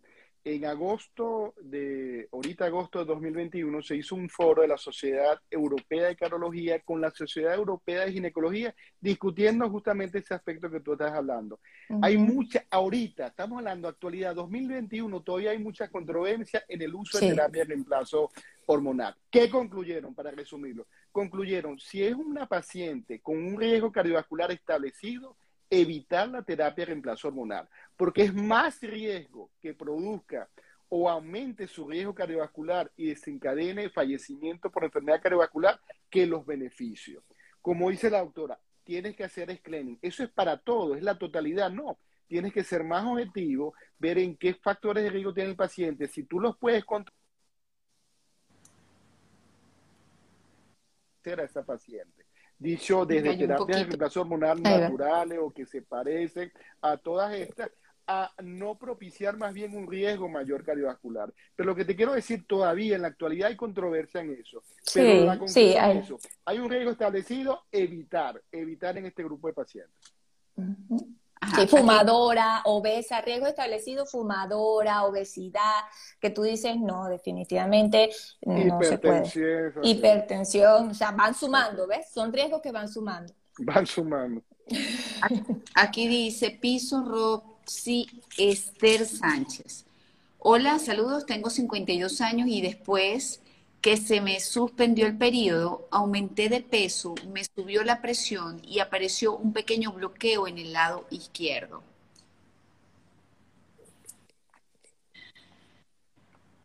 en agosto de, ahorita agosto de 2021, se hizo un foro de la Sociedad Europea de Carología con la Sociedad Europea de Ginecología, discutiendo justamente ese aspecto que tú estás hablando. Hay mucha, ahorita, estamos hablando actualidad 2021, todavía hay mucha controversia en el uso de terapia de reemplazo hormonal. ¿Qué concluyeron, para resumirlo? Concluyeron, si es una paciente con un riesgo cardiovascular establecido, evitar la terapia de reemplazo hormonal, porque es más riesgo que produzca o aumente su riesgo cardiovascular y desencadene fallecimiento por enfermedad cardiovascular que los beneficios. Como dice la doctora, tienes que hacer screening. Eso es para todo, es la totalidad, no. Tienes que ser más objetivo, ver en qué factores de riesgo tiene el paciente, si tú los puedes controlar a esa paciente dicho desde terapias de reemplazo hormonal naturales o que se parecen a todas estas, a no propiciar más bien un riesgo mayor cardiovascular. Pero lo que te quiero decir todavía en la actualidad hay controversia en eso. Pero sí, hay. hay un riesgo establecido, evitar, evitar en este grupo de pacientes. Sí, fumadora, obesa, riesgo establecido, fumadora, obesidad, que tú dices, no, definitivamente no se puede. Hipertensión, o sea, van sumando, ¿ves? Son riesgos que van sumando. Van sumando. Aquí dice Piso Roxy Esther Sánchez. Hola, saludos, tengo 52 años y después que se me suspendió el periodo, aumenté de peso, me subió la presión y apareció un pequeño bloqueo en el lado izquierdo.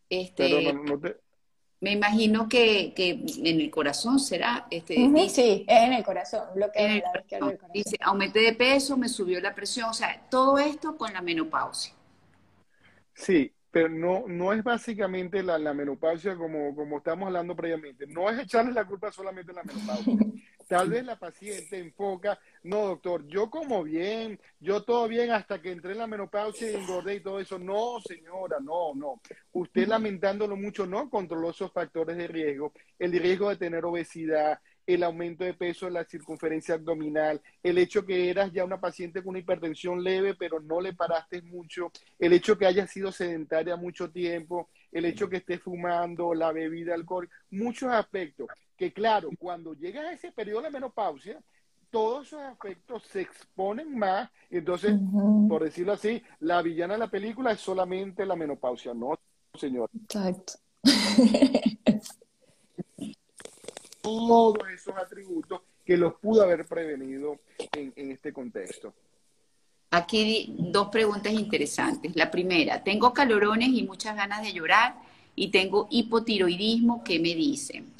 Este, Me imagino que, en el corazón será. Este, sí, es en el corazón, bloqueo en, el corazón. Dice, aumenté de peso, me subió la presión, o sea, todo esto con la menopausia. Sí, pero no, no es básicamente la, menopausia como, como estamos hablando previamente. No es echarle la culpa solamente a la menopausia. Tal vez la paciente enfoca, no doctor, yo como bien, yo todo bien hasta que entré en la menopausia y engordé y todo eso. No, señora, no, no. Usted lamentándolo mucho no controló esos factores de riesgo, el riesgo de tener obesidad, el aumento de peso en la circunferencia abdominal, el hecho que eras ya una paciente con una hipertensión leve, pero no le paraste mucho, el hecho que hayas sido sedentaria mucho tiempo, el hecho que estés fumando, la bebida, alcohol, muchos aspectos que claro, cuando llegas a ese periodo de menopausia, todos esos aspectos se exponen más, entonces, por decirlo así, la villana de la película es solamente la menopausia, no, señor. Exacto. todos esos atributos que los pudo haber prevenido en, este contexto. Aquí dos preguntas interesantes. La primera, tengo calorones y muchas ganas de llorar y tengo hipotiroidismo, ¿qué me dicen?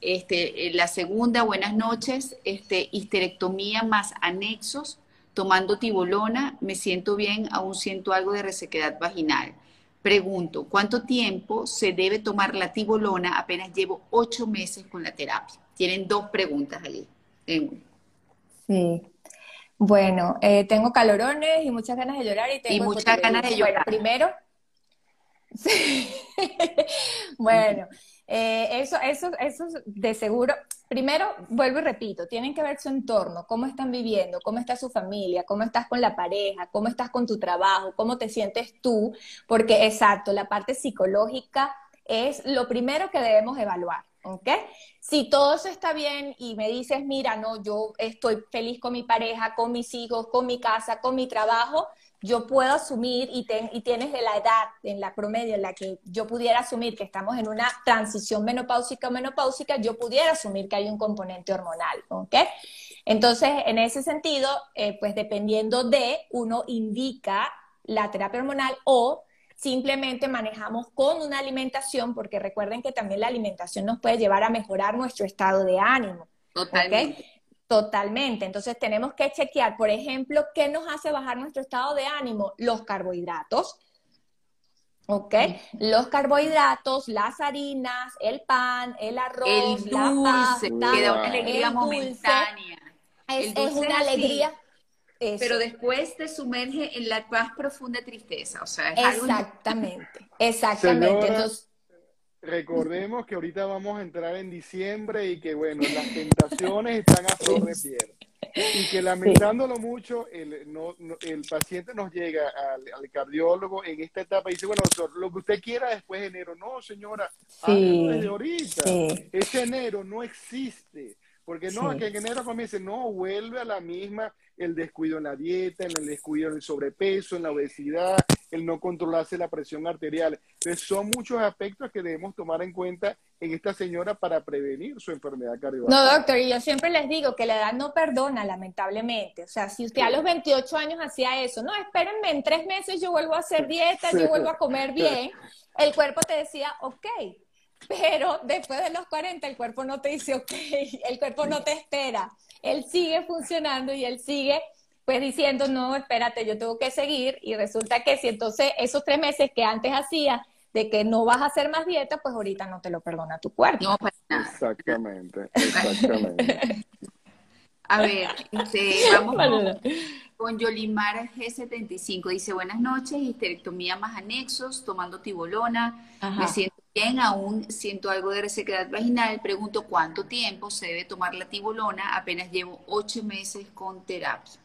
Este, la segunda, buenas noches, este, histerectomía más anexos, tomando tibolona, me siento bien, aún siento algo de resequedad vaginal. Pregunto, ¿cuánto tiempo se debe tomar la tibolona? Apenas llevo ocho meses con la terapia. Tienen dos preguntas allí. Sí. Bueno, eh, tengo calorones y muchas ganas de llorar y tengo... muchas ganas de llorar. primero... Sí. bueno, eh, eso, eso, eso de seguro, primero, vuelvo y repito, tienen que ver su entorno, cómo están viviendo, cómo está su familia, cómo estás con la pareja, cómo estás con tu trabajo, cómo te sientes tú, porque exacto, la parte psicológica es lo primero que debemos evaluar. ¿ok? Si todo eso está bien y me dices, mira, no, yo estoy feliz con mi pareja, con mis hijos, con mi casa, con mi trabajo, yo puedo asumir y, y tienes la edad en la promedio en la que yo pudiera asumir que estamos en una transición menopáusica o menopáusica, yo pudiera asumir que hay un componente hormonal, ¿ok? Entonces, en ese sentido, eh, pues dependiendo de, uno indica la terapia hormonal o simplemente manejamos con una alimentación, porque recuerden que también la alimentación nos puede llevar a mejorar nuestro estado de ánimo. Totalmente. Totalmente. Entonces tenemos que chequear, por ejemplo, qué nos hace bajar nuestro estado de ánimo. Los carbohidratos. ¿Ok? Los carbohidratos, las harinas, el pan, el arroz, el dulce, la pasta, una alegría momentánea. Es, una alegría. Pero después te sumerge en la más profunda tristeza. O sea, exactamente, exactamente. Entonces, recordemos que ahorita vamos a entrar en diciembre y que, bueno, las tentaciones están a flor de piel. Y que lamentándolo mucho, el, no, el paciente nos llega al, cardiólogo en esta etapa y dice, bueno, doctor, lo que usted quiera después de enero. No, señora, sí. desde ahorita. Ese enero no existe. Porque no, que en enero comience, no, vuelve a la misma el descuido en la dieta, en el descuido en el sobrepeso, en la obesidad, el no controlarse la presión arterial. Entonces, son muchos aspectos que debemos tomar en cuenta en esta señora para prevenir su enfermedad cardiovascular. No, doctor, y yo siempre les digo que la edad no perdona, lamentablemente. O sea, si usted a los 28 años hacía eso, no, espérenme, en tres meses yo vuelvo a hacer dieta, yo vuelvo a comer bien, el cuerpo te decía, ok, pero después de los 40 el cuerpo no te dice, ok, el cuerpo no te espera él sigue funcionando y él sigue pues diciendo, no, espérate, yo tengo que seguir y resulta que si entonces esos tres meses que antes hacía de que no vas a hacer más dieta, pues ahorita no te lo perdona tu cuerpo. No Exactamente, exactamente. a ver, este, vamos con, Yolimar G75. Dice, buenas noches, histerectomía más anexos, tomando tibolona, me siento bien, aún siento algo de resequedad vaginal. Pregunto cuánto tiempo se debe tomar la tibolona. Apenas llevo ocho meses con terapia.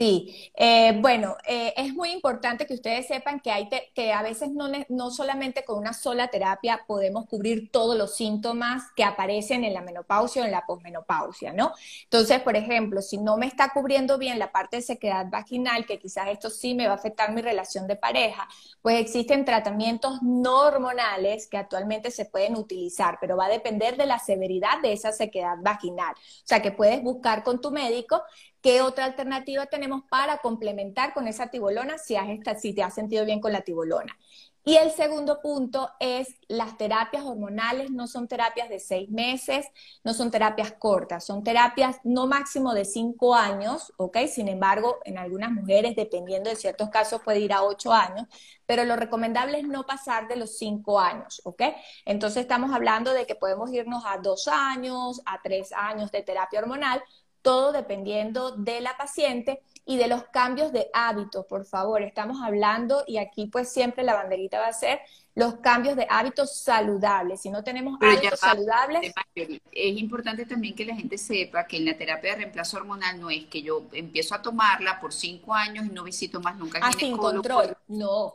Sí, eh, bueno, eh, es muy importante que ustedes sepan que, hay que a veces no, no solamente con una sola terapia podemos cubrir todos los síntomas que aparecen en la menopausia o en la posmenopausia, ¿no? Entonces, por ejemplo, si no me está cubriendo bien la parte de sequedad vaginal, que quizás esto sí me va a afectar mi relación de pareja, pues existen tratamientos no hormonales que actualmente se pueden utilizar, pero va a depender de la severidad de esa sequedad vaginal. O sea, que puedes buscar con tu médico ¿Qué otra alternativa tenemos para complementar con esa tibolona si, has, si te has sentido bien con la tibolona? Y el segundo punto es las terapias hormonales no son terapias de seis meses, no son terapias cortas, son terapias no máximo de cinco años, ¿ok? Sin embargo, en algunas mujeres, dependiendo de ciertos casos, puede ir a ocho años, pero lo recomendable es no pasar de los cinco años, ¿ok? Entonces estamos hablando de que podemos irnos a dos años, a tres años de terapia hormonal, todo dependiendo de la paciente y de los cambios de hábitos, por favor. Estamos hablando, y aquí pues siempre la banderita va a ser los cambios de hábitos saludables. Si no tenemos hábitos saludables... Es importante también que la gente sepa que en la terapia de reemplazo hormonal no es que yo empiezo a tomarla por cinco años y no visito más nunca ah, sin control, no.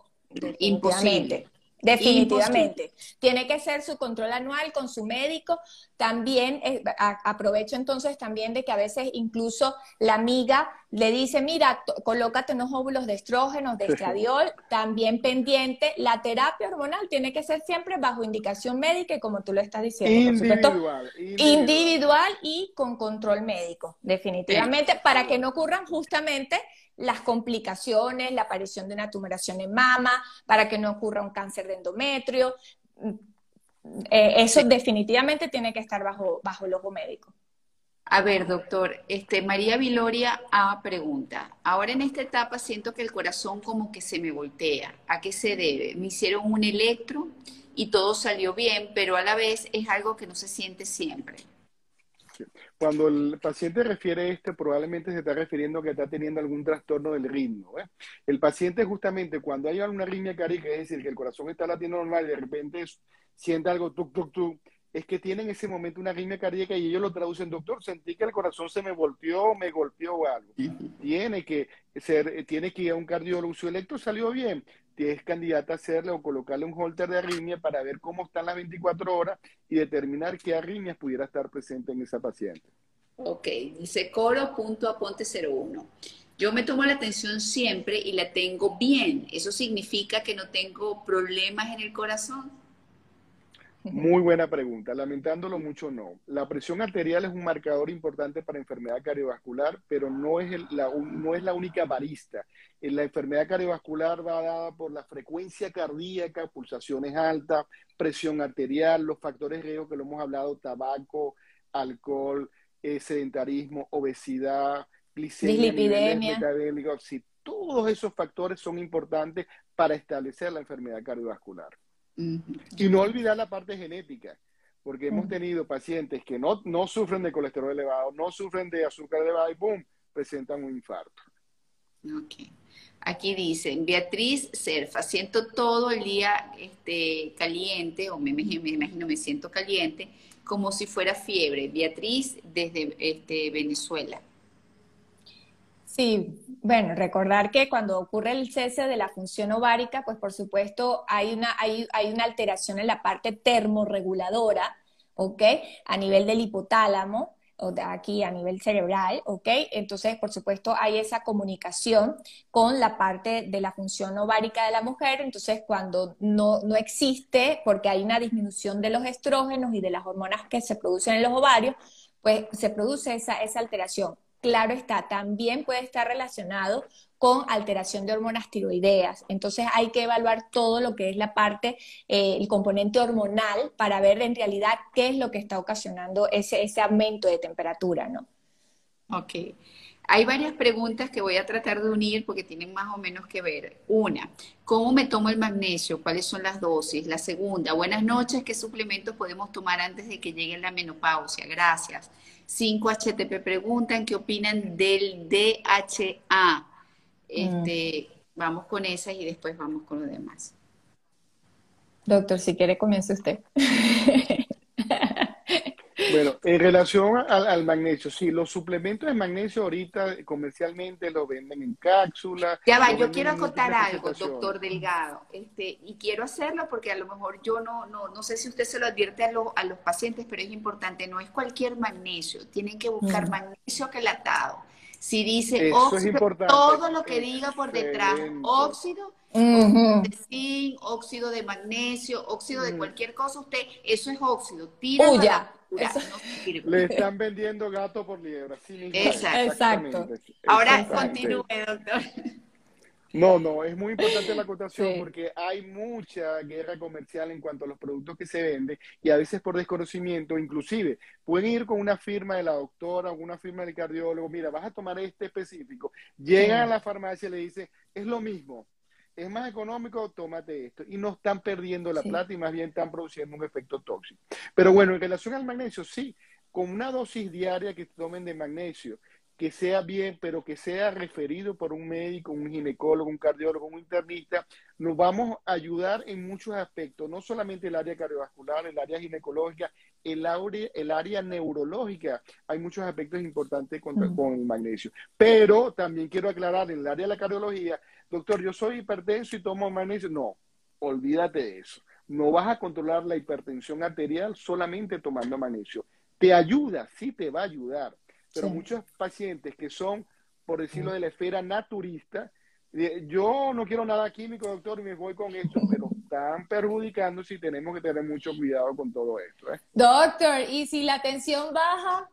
Imposible. Definitivamente. Tiene que ser su control anual con su médico. También eh, aprovecho entonces también de que a veces incluso la amiga le dice, mira, colócate unos óvulos de estrógenos, de estradiol, también pendiente. La terapia hormonal tiene que ser siempre bajo indicación médica y como tú lo estás diciendo, individual, individual. y con control médico, definitivamente, para que no ocurran justamente las complicaciones, la aparición de una tumoración en mama, para que no ocurra un cáncer de endometrio. Eh, eso definitivamente tiene que estar bajo, bajo el ojo médico. A ver, doctor, este, María Viloria A pregunta, ahora en esta etapa siento que el corazón como que se me voltea. ¿A qué se debe? Me hicieron un electro y todo salió bien, pero a la vez es algo que no se siente siempre. Cuando el paciente refiere esto, probablemente se está refiriendo a que está teniendo algún trastorno del ritmo. ¿eh? El paciente justamente cuando hay alguna arritmia cardíaca, es decir, que el corazón está latiendo normal y de repente siente algo tuk, tuk, tuk, es que tiene en ese momento una arritmia cardíaca y ellos lo traducen, doctor, sentí que el corazón se me volteó, me golpeó o algo. Tiene que ser, tiene que ir a un cardiólogo, su electro salió bien, es candidata a hacerle o colocarle un holter de arritmia para ver cómo están las 24 horas y determinar qué arritmias pudiera estar presente en esa paciente. Ok, dice coro.aponte01. Yo me tomo la atención siempre y la tengo bien. ¿Eso significa que no tengo problemas en el corazón? Muy buena pregunta. Lamentándolo mucho, no. La presión arterial es un marcador importante para enfermedad cardiovascular, pero no es, la, no es la única barista. La enfermedad cardiovascular va dada por la frecuencia cardíaca, pulsaciones altas, presión arterial, los factores riesgo que lo hemos hablado, tabaco, alcohol, eh, sedentarismo, obesidad, glicemia, sí, todos esos factores son importantes para establecer la enfermedad cardiovascular. Y no olvidar la parte genética, porque hemos tenido pacientes que no, no sufren de colesterol elevado, no sufren de azúcar elevado y ¡pum! presentan un infarto. Ok. Aquí dicen, Beatriz Serfa, siento todo el día este, caliente, o me, me, imagino me siento caliente, como si fuera fiebre. Beatriz desde este, Venezuela. Sí, bueno, recordar que cuando ocurre el cese de la función ovárica, pues por supuesto hay una, hay, hay una alteración en la parte termorreguladora, ¿ok? A nivel del hipotálamo, o de aquí a nivel cerebral, ¿ok? Entonces, por supuesto, hay esa comunicación con la parte de la función ovárica de la mujer. Entonces, cuando no, no existe, porque hay una disminución de los estrógenos y de las hormonas que se producen en los ovarios, pues se produce esa, esa alteración claro está, también puede estar relacionado con alteración de hormonas tiroideas. Entonces hay que evaluar todo lo que es la parte, eh, el componente hormonal para ver en realidad qué es lo que está ocasionando ese, ese aumento de temperatura, ¿no? Ok. Hay varias preguntas que voy a tratar de unir porque tienen más o menos que ver. Una, ¿cómo me tomo el magnesio? ¿Cuáles son las dosis? La segunda, buenas noches, ¿qué suplementos podemos tomar antes de que llegue la menopausia? Gracias. 5HTP preguntan qué opinan del DHA. Este, Vamos con esas y después vamos con lo demás. Doctor, si quiere, comience usted. Bueno, en relación al, magnesio, sí, los suplementos de magnesio ahorita comercialmente lo venden en cápsula. Ya va, yo quiero acotar algo, doctor Delgado, este, y quiero hacerlo porque a lo mejor yo no, no, no sé si usted se lo advierte a, a los pacientes, pero es importante, no es cualquier magnesio, tienen que buscar magnesio quelatado. Si dice óxido, todo lo que diga por detrás, óxido, de zinc, óxido de magnesio, óxido de cualquier cosa, usted, eso es óxido, tira Le están vendiendo gato por liebre. Exacto. Ahora continúe, doctor. No, no, es muy importante la acotación porque hay mucha guerra comercial en cuanto a los productos que se venden y a veces por desconocimiento, inclusive pueden ir con una firma de la doctora o una firma del cardiólogo, mira, vas a tomar este específico, llegan a la farmacia y le dicen, es lo mismo, es más económico, tómate esto. Y no están perdiendo la plata y más bien están produciendo un efecto tóxico. Pero bueno, en relación al magnesio, sí, con una dosis diaria que tomen de magnesio, que sea bien, pero que sea referido por un médico, un ginecólogo, un cardiólogo, un internista, nos vamos a ayudar en muchos aspectos, no solamente el área cardiovascular, el área ginecológica, el área, el área neurológica. Hay muchos aspectos importantes con, con el magnesio. Pero también quiero aclarar, en el área de la cardiología, doctor, yo soy hipertenso y tomo magnesio. No, olvídate de eso. No vas a controlar la hipertensión arterial solamente tomando magnesio. Te ayuda, sí te va a ayudar, pero muchos pacientes que son, por decirlo de la esfera naturista, yo no quiero nada químico, doctor, y me voy con esto, pero están perjudicando si tenemos que tener mucho cuidado con todo esto. ¿eh? Doctor, ¿y si la tensión baja?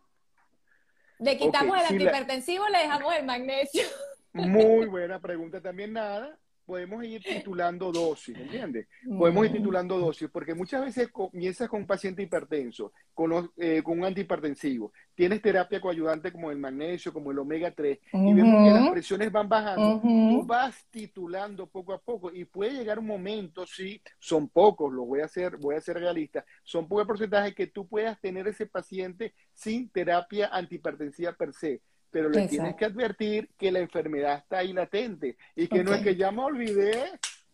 ¿Le quitamos el antihipertensivo o le dejamos el magnesio? Muy buena pregunta. También nada, podemos ir titulando dosis, ¿entiendes? Podemos ir titulando dosis, porque muchas veces comienzas con un paciente hipertenso, con, eh, con un antihipertensivo, tienes terapia coayudante como el magnesio, como el omega 3, y vemos que las presiones van bajando, tú vas titulando poco a poco, y puede llegar un momento, sí, son pocos, lo voy a hacer, voy a ser realista, son pocos porcentajes que tú puedas tener ese paciente sin terapia antihipertensiva per se pero le tienes que advertir que la enfermedad está ahí latente y que no es que ya me olvidé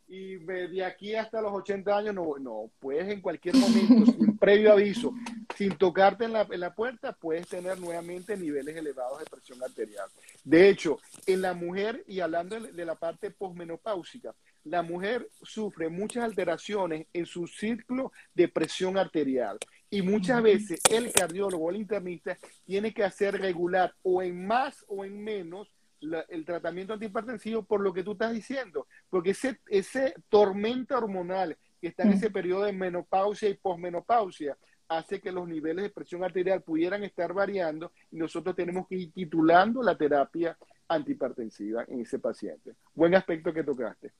y de aquí hasta los 80 años no, no, puedes en cualquier momento, sin previo aviso, sin tocarte en la, en la puerta, puedes tener nuevamente niveles elevados de presión arterial. De hecho, en la mujer, y hablando de la parte posmenopáusica, la mujer sufre muchas alteraciones en su ciclo de presión arterial. Y muchas veces el cardiólogo o el internista tiene que hacer regular o en más o en menos el tratamiento antihipertensivo por lo que tú estás diciendo. Porque ese, ese tormenta hormonal que está en ese periodo de menopausia y posmenopausia hace que los niveles de presión arterial pudieran estar variando y nosotros tenemos que ir titulando la terapia antihipertensiva en ese paciente. Buen aspecto que tocaste.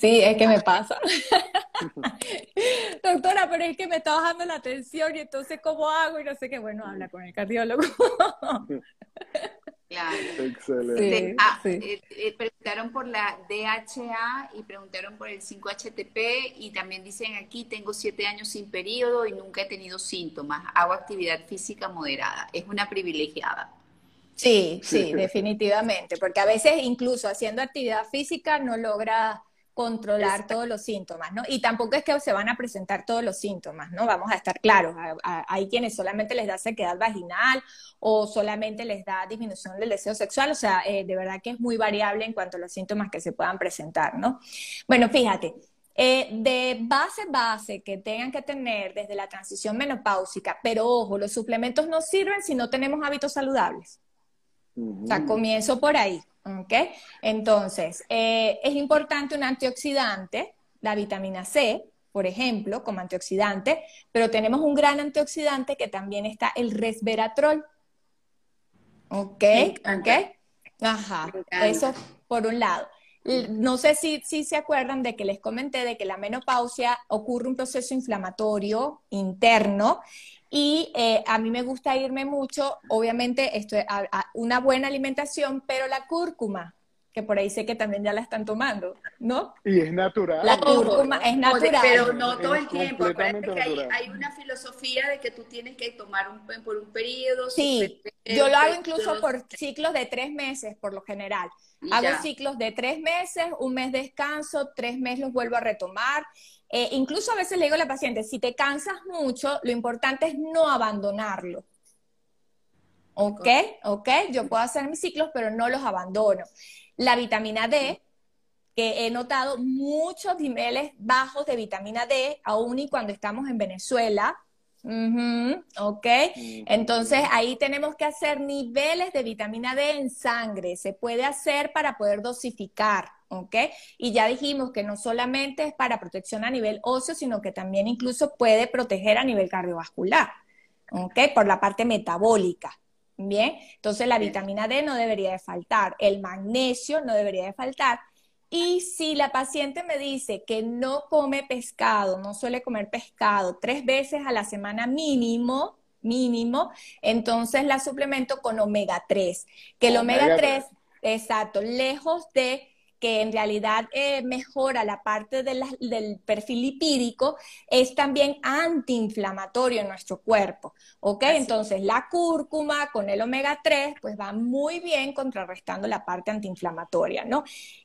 Sí, es que me pasa. Doctora, pero es que me está bajando la tensión y entonces ¿cómo hago? Y no sé qué. Bueno, habla con el cardiólogo. Claro. Excelente. Ah, eh, eh, preguntaron por la DHA y preguntaron por el 5-HTP y también dicen aquí, tengo siete años sin periodo y nunca he tenido síntomas. Hago actividad física moderada. Es una privilegiada. Sí, sí, definitivamente, porque a veces incluso haciendo actividad física no logra controlar todos los síntomas, ¿no? Y tampoco es que se van a presentar todos los síntomas, ¿no? Vamos a estar claros, hay quienes solamente les da sequedad vaginal o solamente les da disminución del deseo sexual, o sea, eh, de verdad que es muy variable en cuanto a los síntomas que se puedan presentar, ¿no? Bueno, fíjate, eh, de base base que tengan que tener desde la transición menopáusica, pero ojo, los suplementos no sirven si no tenemos hábitos saludables. O sea, comienzo por ahí. ¿ok? Entonces, eh, es importante un antioxidante, la vitamina C, por ejemplo, como antioxidante, pero tenemos un gran antioxidante que también está el resveratrol. ¿Ok? ¿Ok? Ajá, eso por un lado. No sé si, si, se acuerdan de que les comenté de que la menopausia ocurre un proceso inflamatorio interno y eh, a mí me gusta irme mucho, obviamente, esto, a, una buena alimentación, pero la cúrcuma, que por ahí sé que también ya la están tomando, ¿no? Y es natural. La cúrcuma es natural. Pero no todo el tiempo. Acuérdate que hay, hay, una filosofía de que tú tienes que tomar un, por un periodo. Sí, yo lo hago incluso por ciclos de tres meses, por lo general. Hago ciclos de tres meses, un mes descanso, tres meses los vuelvo a retomar eh, incluso a veces le digo a la paciente, si te cansas mucho, lo importante es no abandonarlo. ¿Ok? ¿Ok? Yo puedo hacer mis ciclos, pero no los abandono. La vitamina D, que he notado muchos niveles bajos de vitamina D, aún y cuando estamos en Venezuela. ok, entonces ahí tenemos que hacer niveles de vitamina D en sangre. Se puede hacer para poder dosificar. ¿Ok? Y ya dijimos que no solamente es para protección a nivel óseo, sino que también incluso puede proteger a nivel cardiovascular, ¿ok? Por la parte metabólica. Bien, entonces la vitamina D no debería de faltar, el magnesio no debería de faltar. Y si la paciente me dice que no come pescado, no suele comer pescado tres veces a la semana mínimo, mínimo, entonces la suplemento con omega 3, que el omega 3, exacto, lejos de que en realidad eh, mejora la parte del perfil lipídico, es también antiinflamatorio en nuestro cuerpo. ¿Ok? Entonces, la cúrcuma con el omega 3, pues va muy bien contrarrestando la parte antiinflamatoria, ¿no?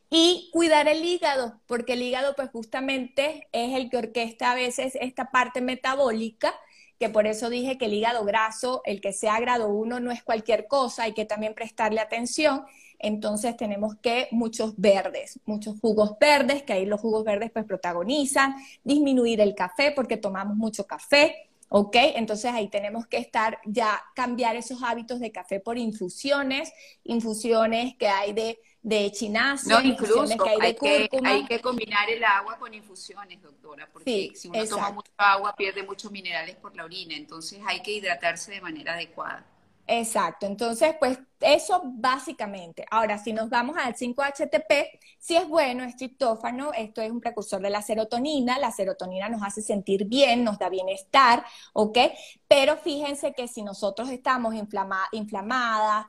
Y cuidar el hígado, porque el hígado, pues justamente es el que orquesta a veces esta parte metabólica que por eso dije que el hígado graso, el que sea grado 1, no es cualquier cosa, hay que también prestarle atención entonces tenemos que muchos verdes, muchos jugos verdes, que ahí los jugos verdes pues protagonizan, disminuir el café porque tomamos mucho café, ¿ok? Entonces ahí tenemos que estar ya, cambiar esos hábitos de café por infusiones, infusiones que hay de, de chinazo, no, incluso que hay, de que, hay que combinar el agua con infusiones, doctora, porque si uno toma mucha agua pierde muchos minerales por la orina, entonces hay que hidratarse de manera adecuada. Exacto, entonces pues eso básicamente. Ahora, si nos vamos al 5-HTP, si es bueno, es triptófano, esto es un precursor de la serotonina, la serotonina nos hace sentir bien, nos da bienestar, ¿ok? Pero fíjense que si nosotros estamos inflamadas,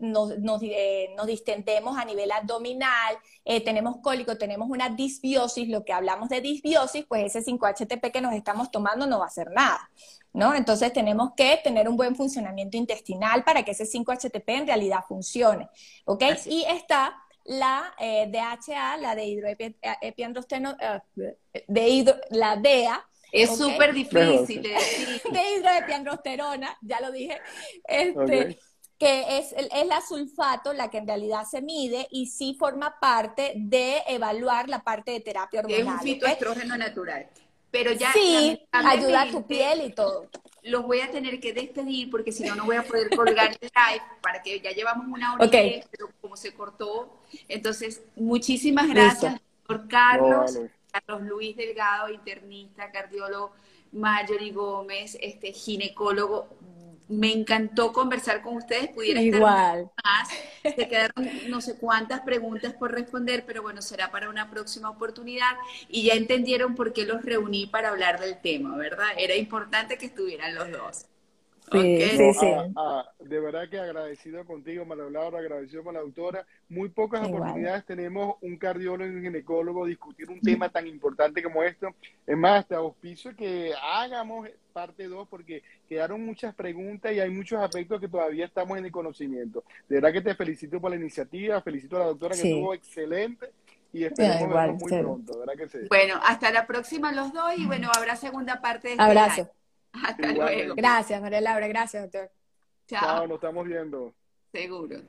nos, eh, nos, distendemos a nivel abdominal, eh, tenemos cólico, tenemos una disbiosis, lo que hablamos de disbiosis, pues ese 5-HTP que nos estamos tomando no va a hacer nada. ¿No? Entonces tenemos que tener un buen funcionamiento intestinal para que ese 5-HTP en realidad funcione, ¿ok? Y está la eh, DHA, la de hidroepiandrosteno, eh, de la DEA. Es súper difícil de decir. De hidroepiandrosterona, ya lo dije. Este, que es, es la sulfato la que en realidad se mide y sí forma parte de evaluar la parte de terapia hormonal. Es un fitoestrógeno natural. Pero ya sí, ayuda a tu piel y todo. Los voy a tener que despedir porque si no, no voy a poder colgar el live para que ya llevamos una hora pero como se cortó. Entonces, muchísimas gracias, doctor Carlos, Carlos Luis Delgado, internista, cardiólogo, Marjorie Gómez, este ginecólogo me encantó conversar con ustedes, pudiera Igual. estar más. Se quedaron no sé cuántas preguntas por responder, pero bueno, será para una próxima oportunidad. Y ya entendieron por qué los reuní para hablar del tema, ¿verdad? Era importante que estuvieran los dos. Sí, sí, sí. Ah, ah, de verdad que agradecido contigo, María Laura, agradecido con la doctora. Muy pocas oportunidades tenemos un cardiólogo y un ginecólogo discutir un tema tan importante como esto. Es más, te auspicio que hagamos parte 2 porque quedaron muchas preguntas y hay muchos aspectos que todavía estamos en el conocimiento. De verdad que te felicito por la iniciativa, felicito a la doctora que estuvo excelente y esperemos vernos muy pronto, ¿verdad que sí? Bueno, hasta la próxima los dos y bueno, habrá segunda parte de este Abrazo. Hasta luego. Gracias, María Laura. Gracias, doctor. Chao. Chao, nos estamos viendo. Seguro.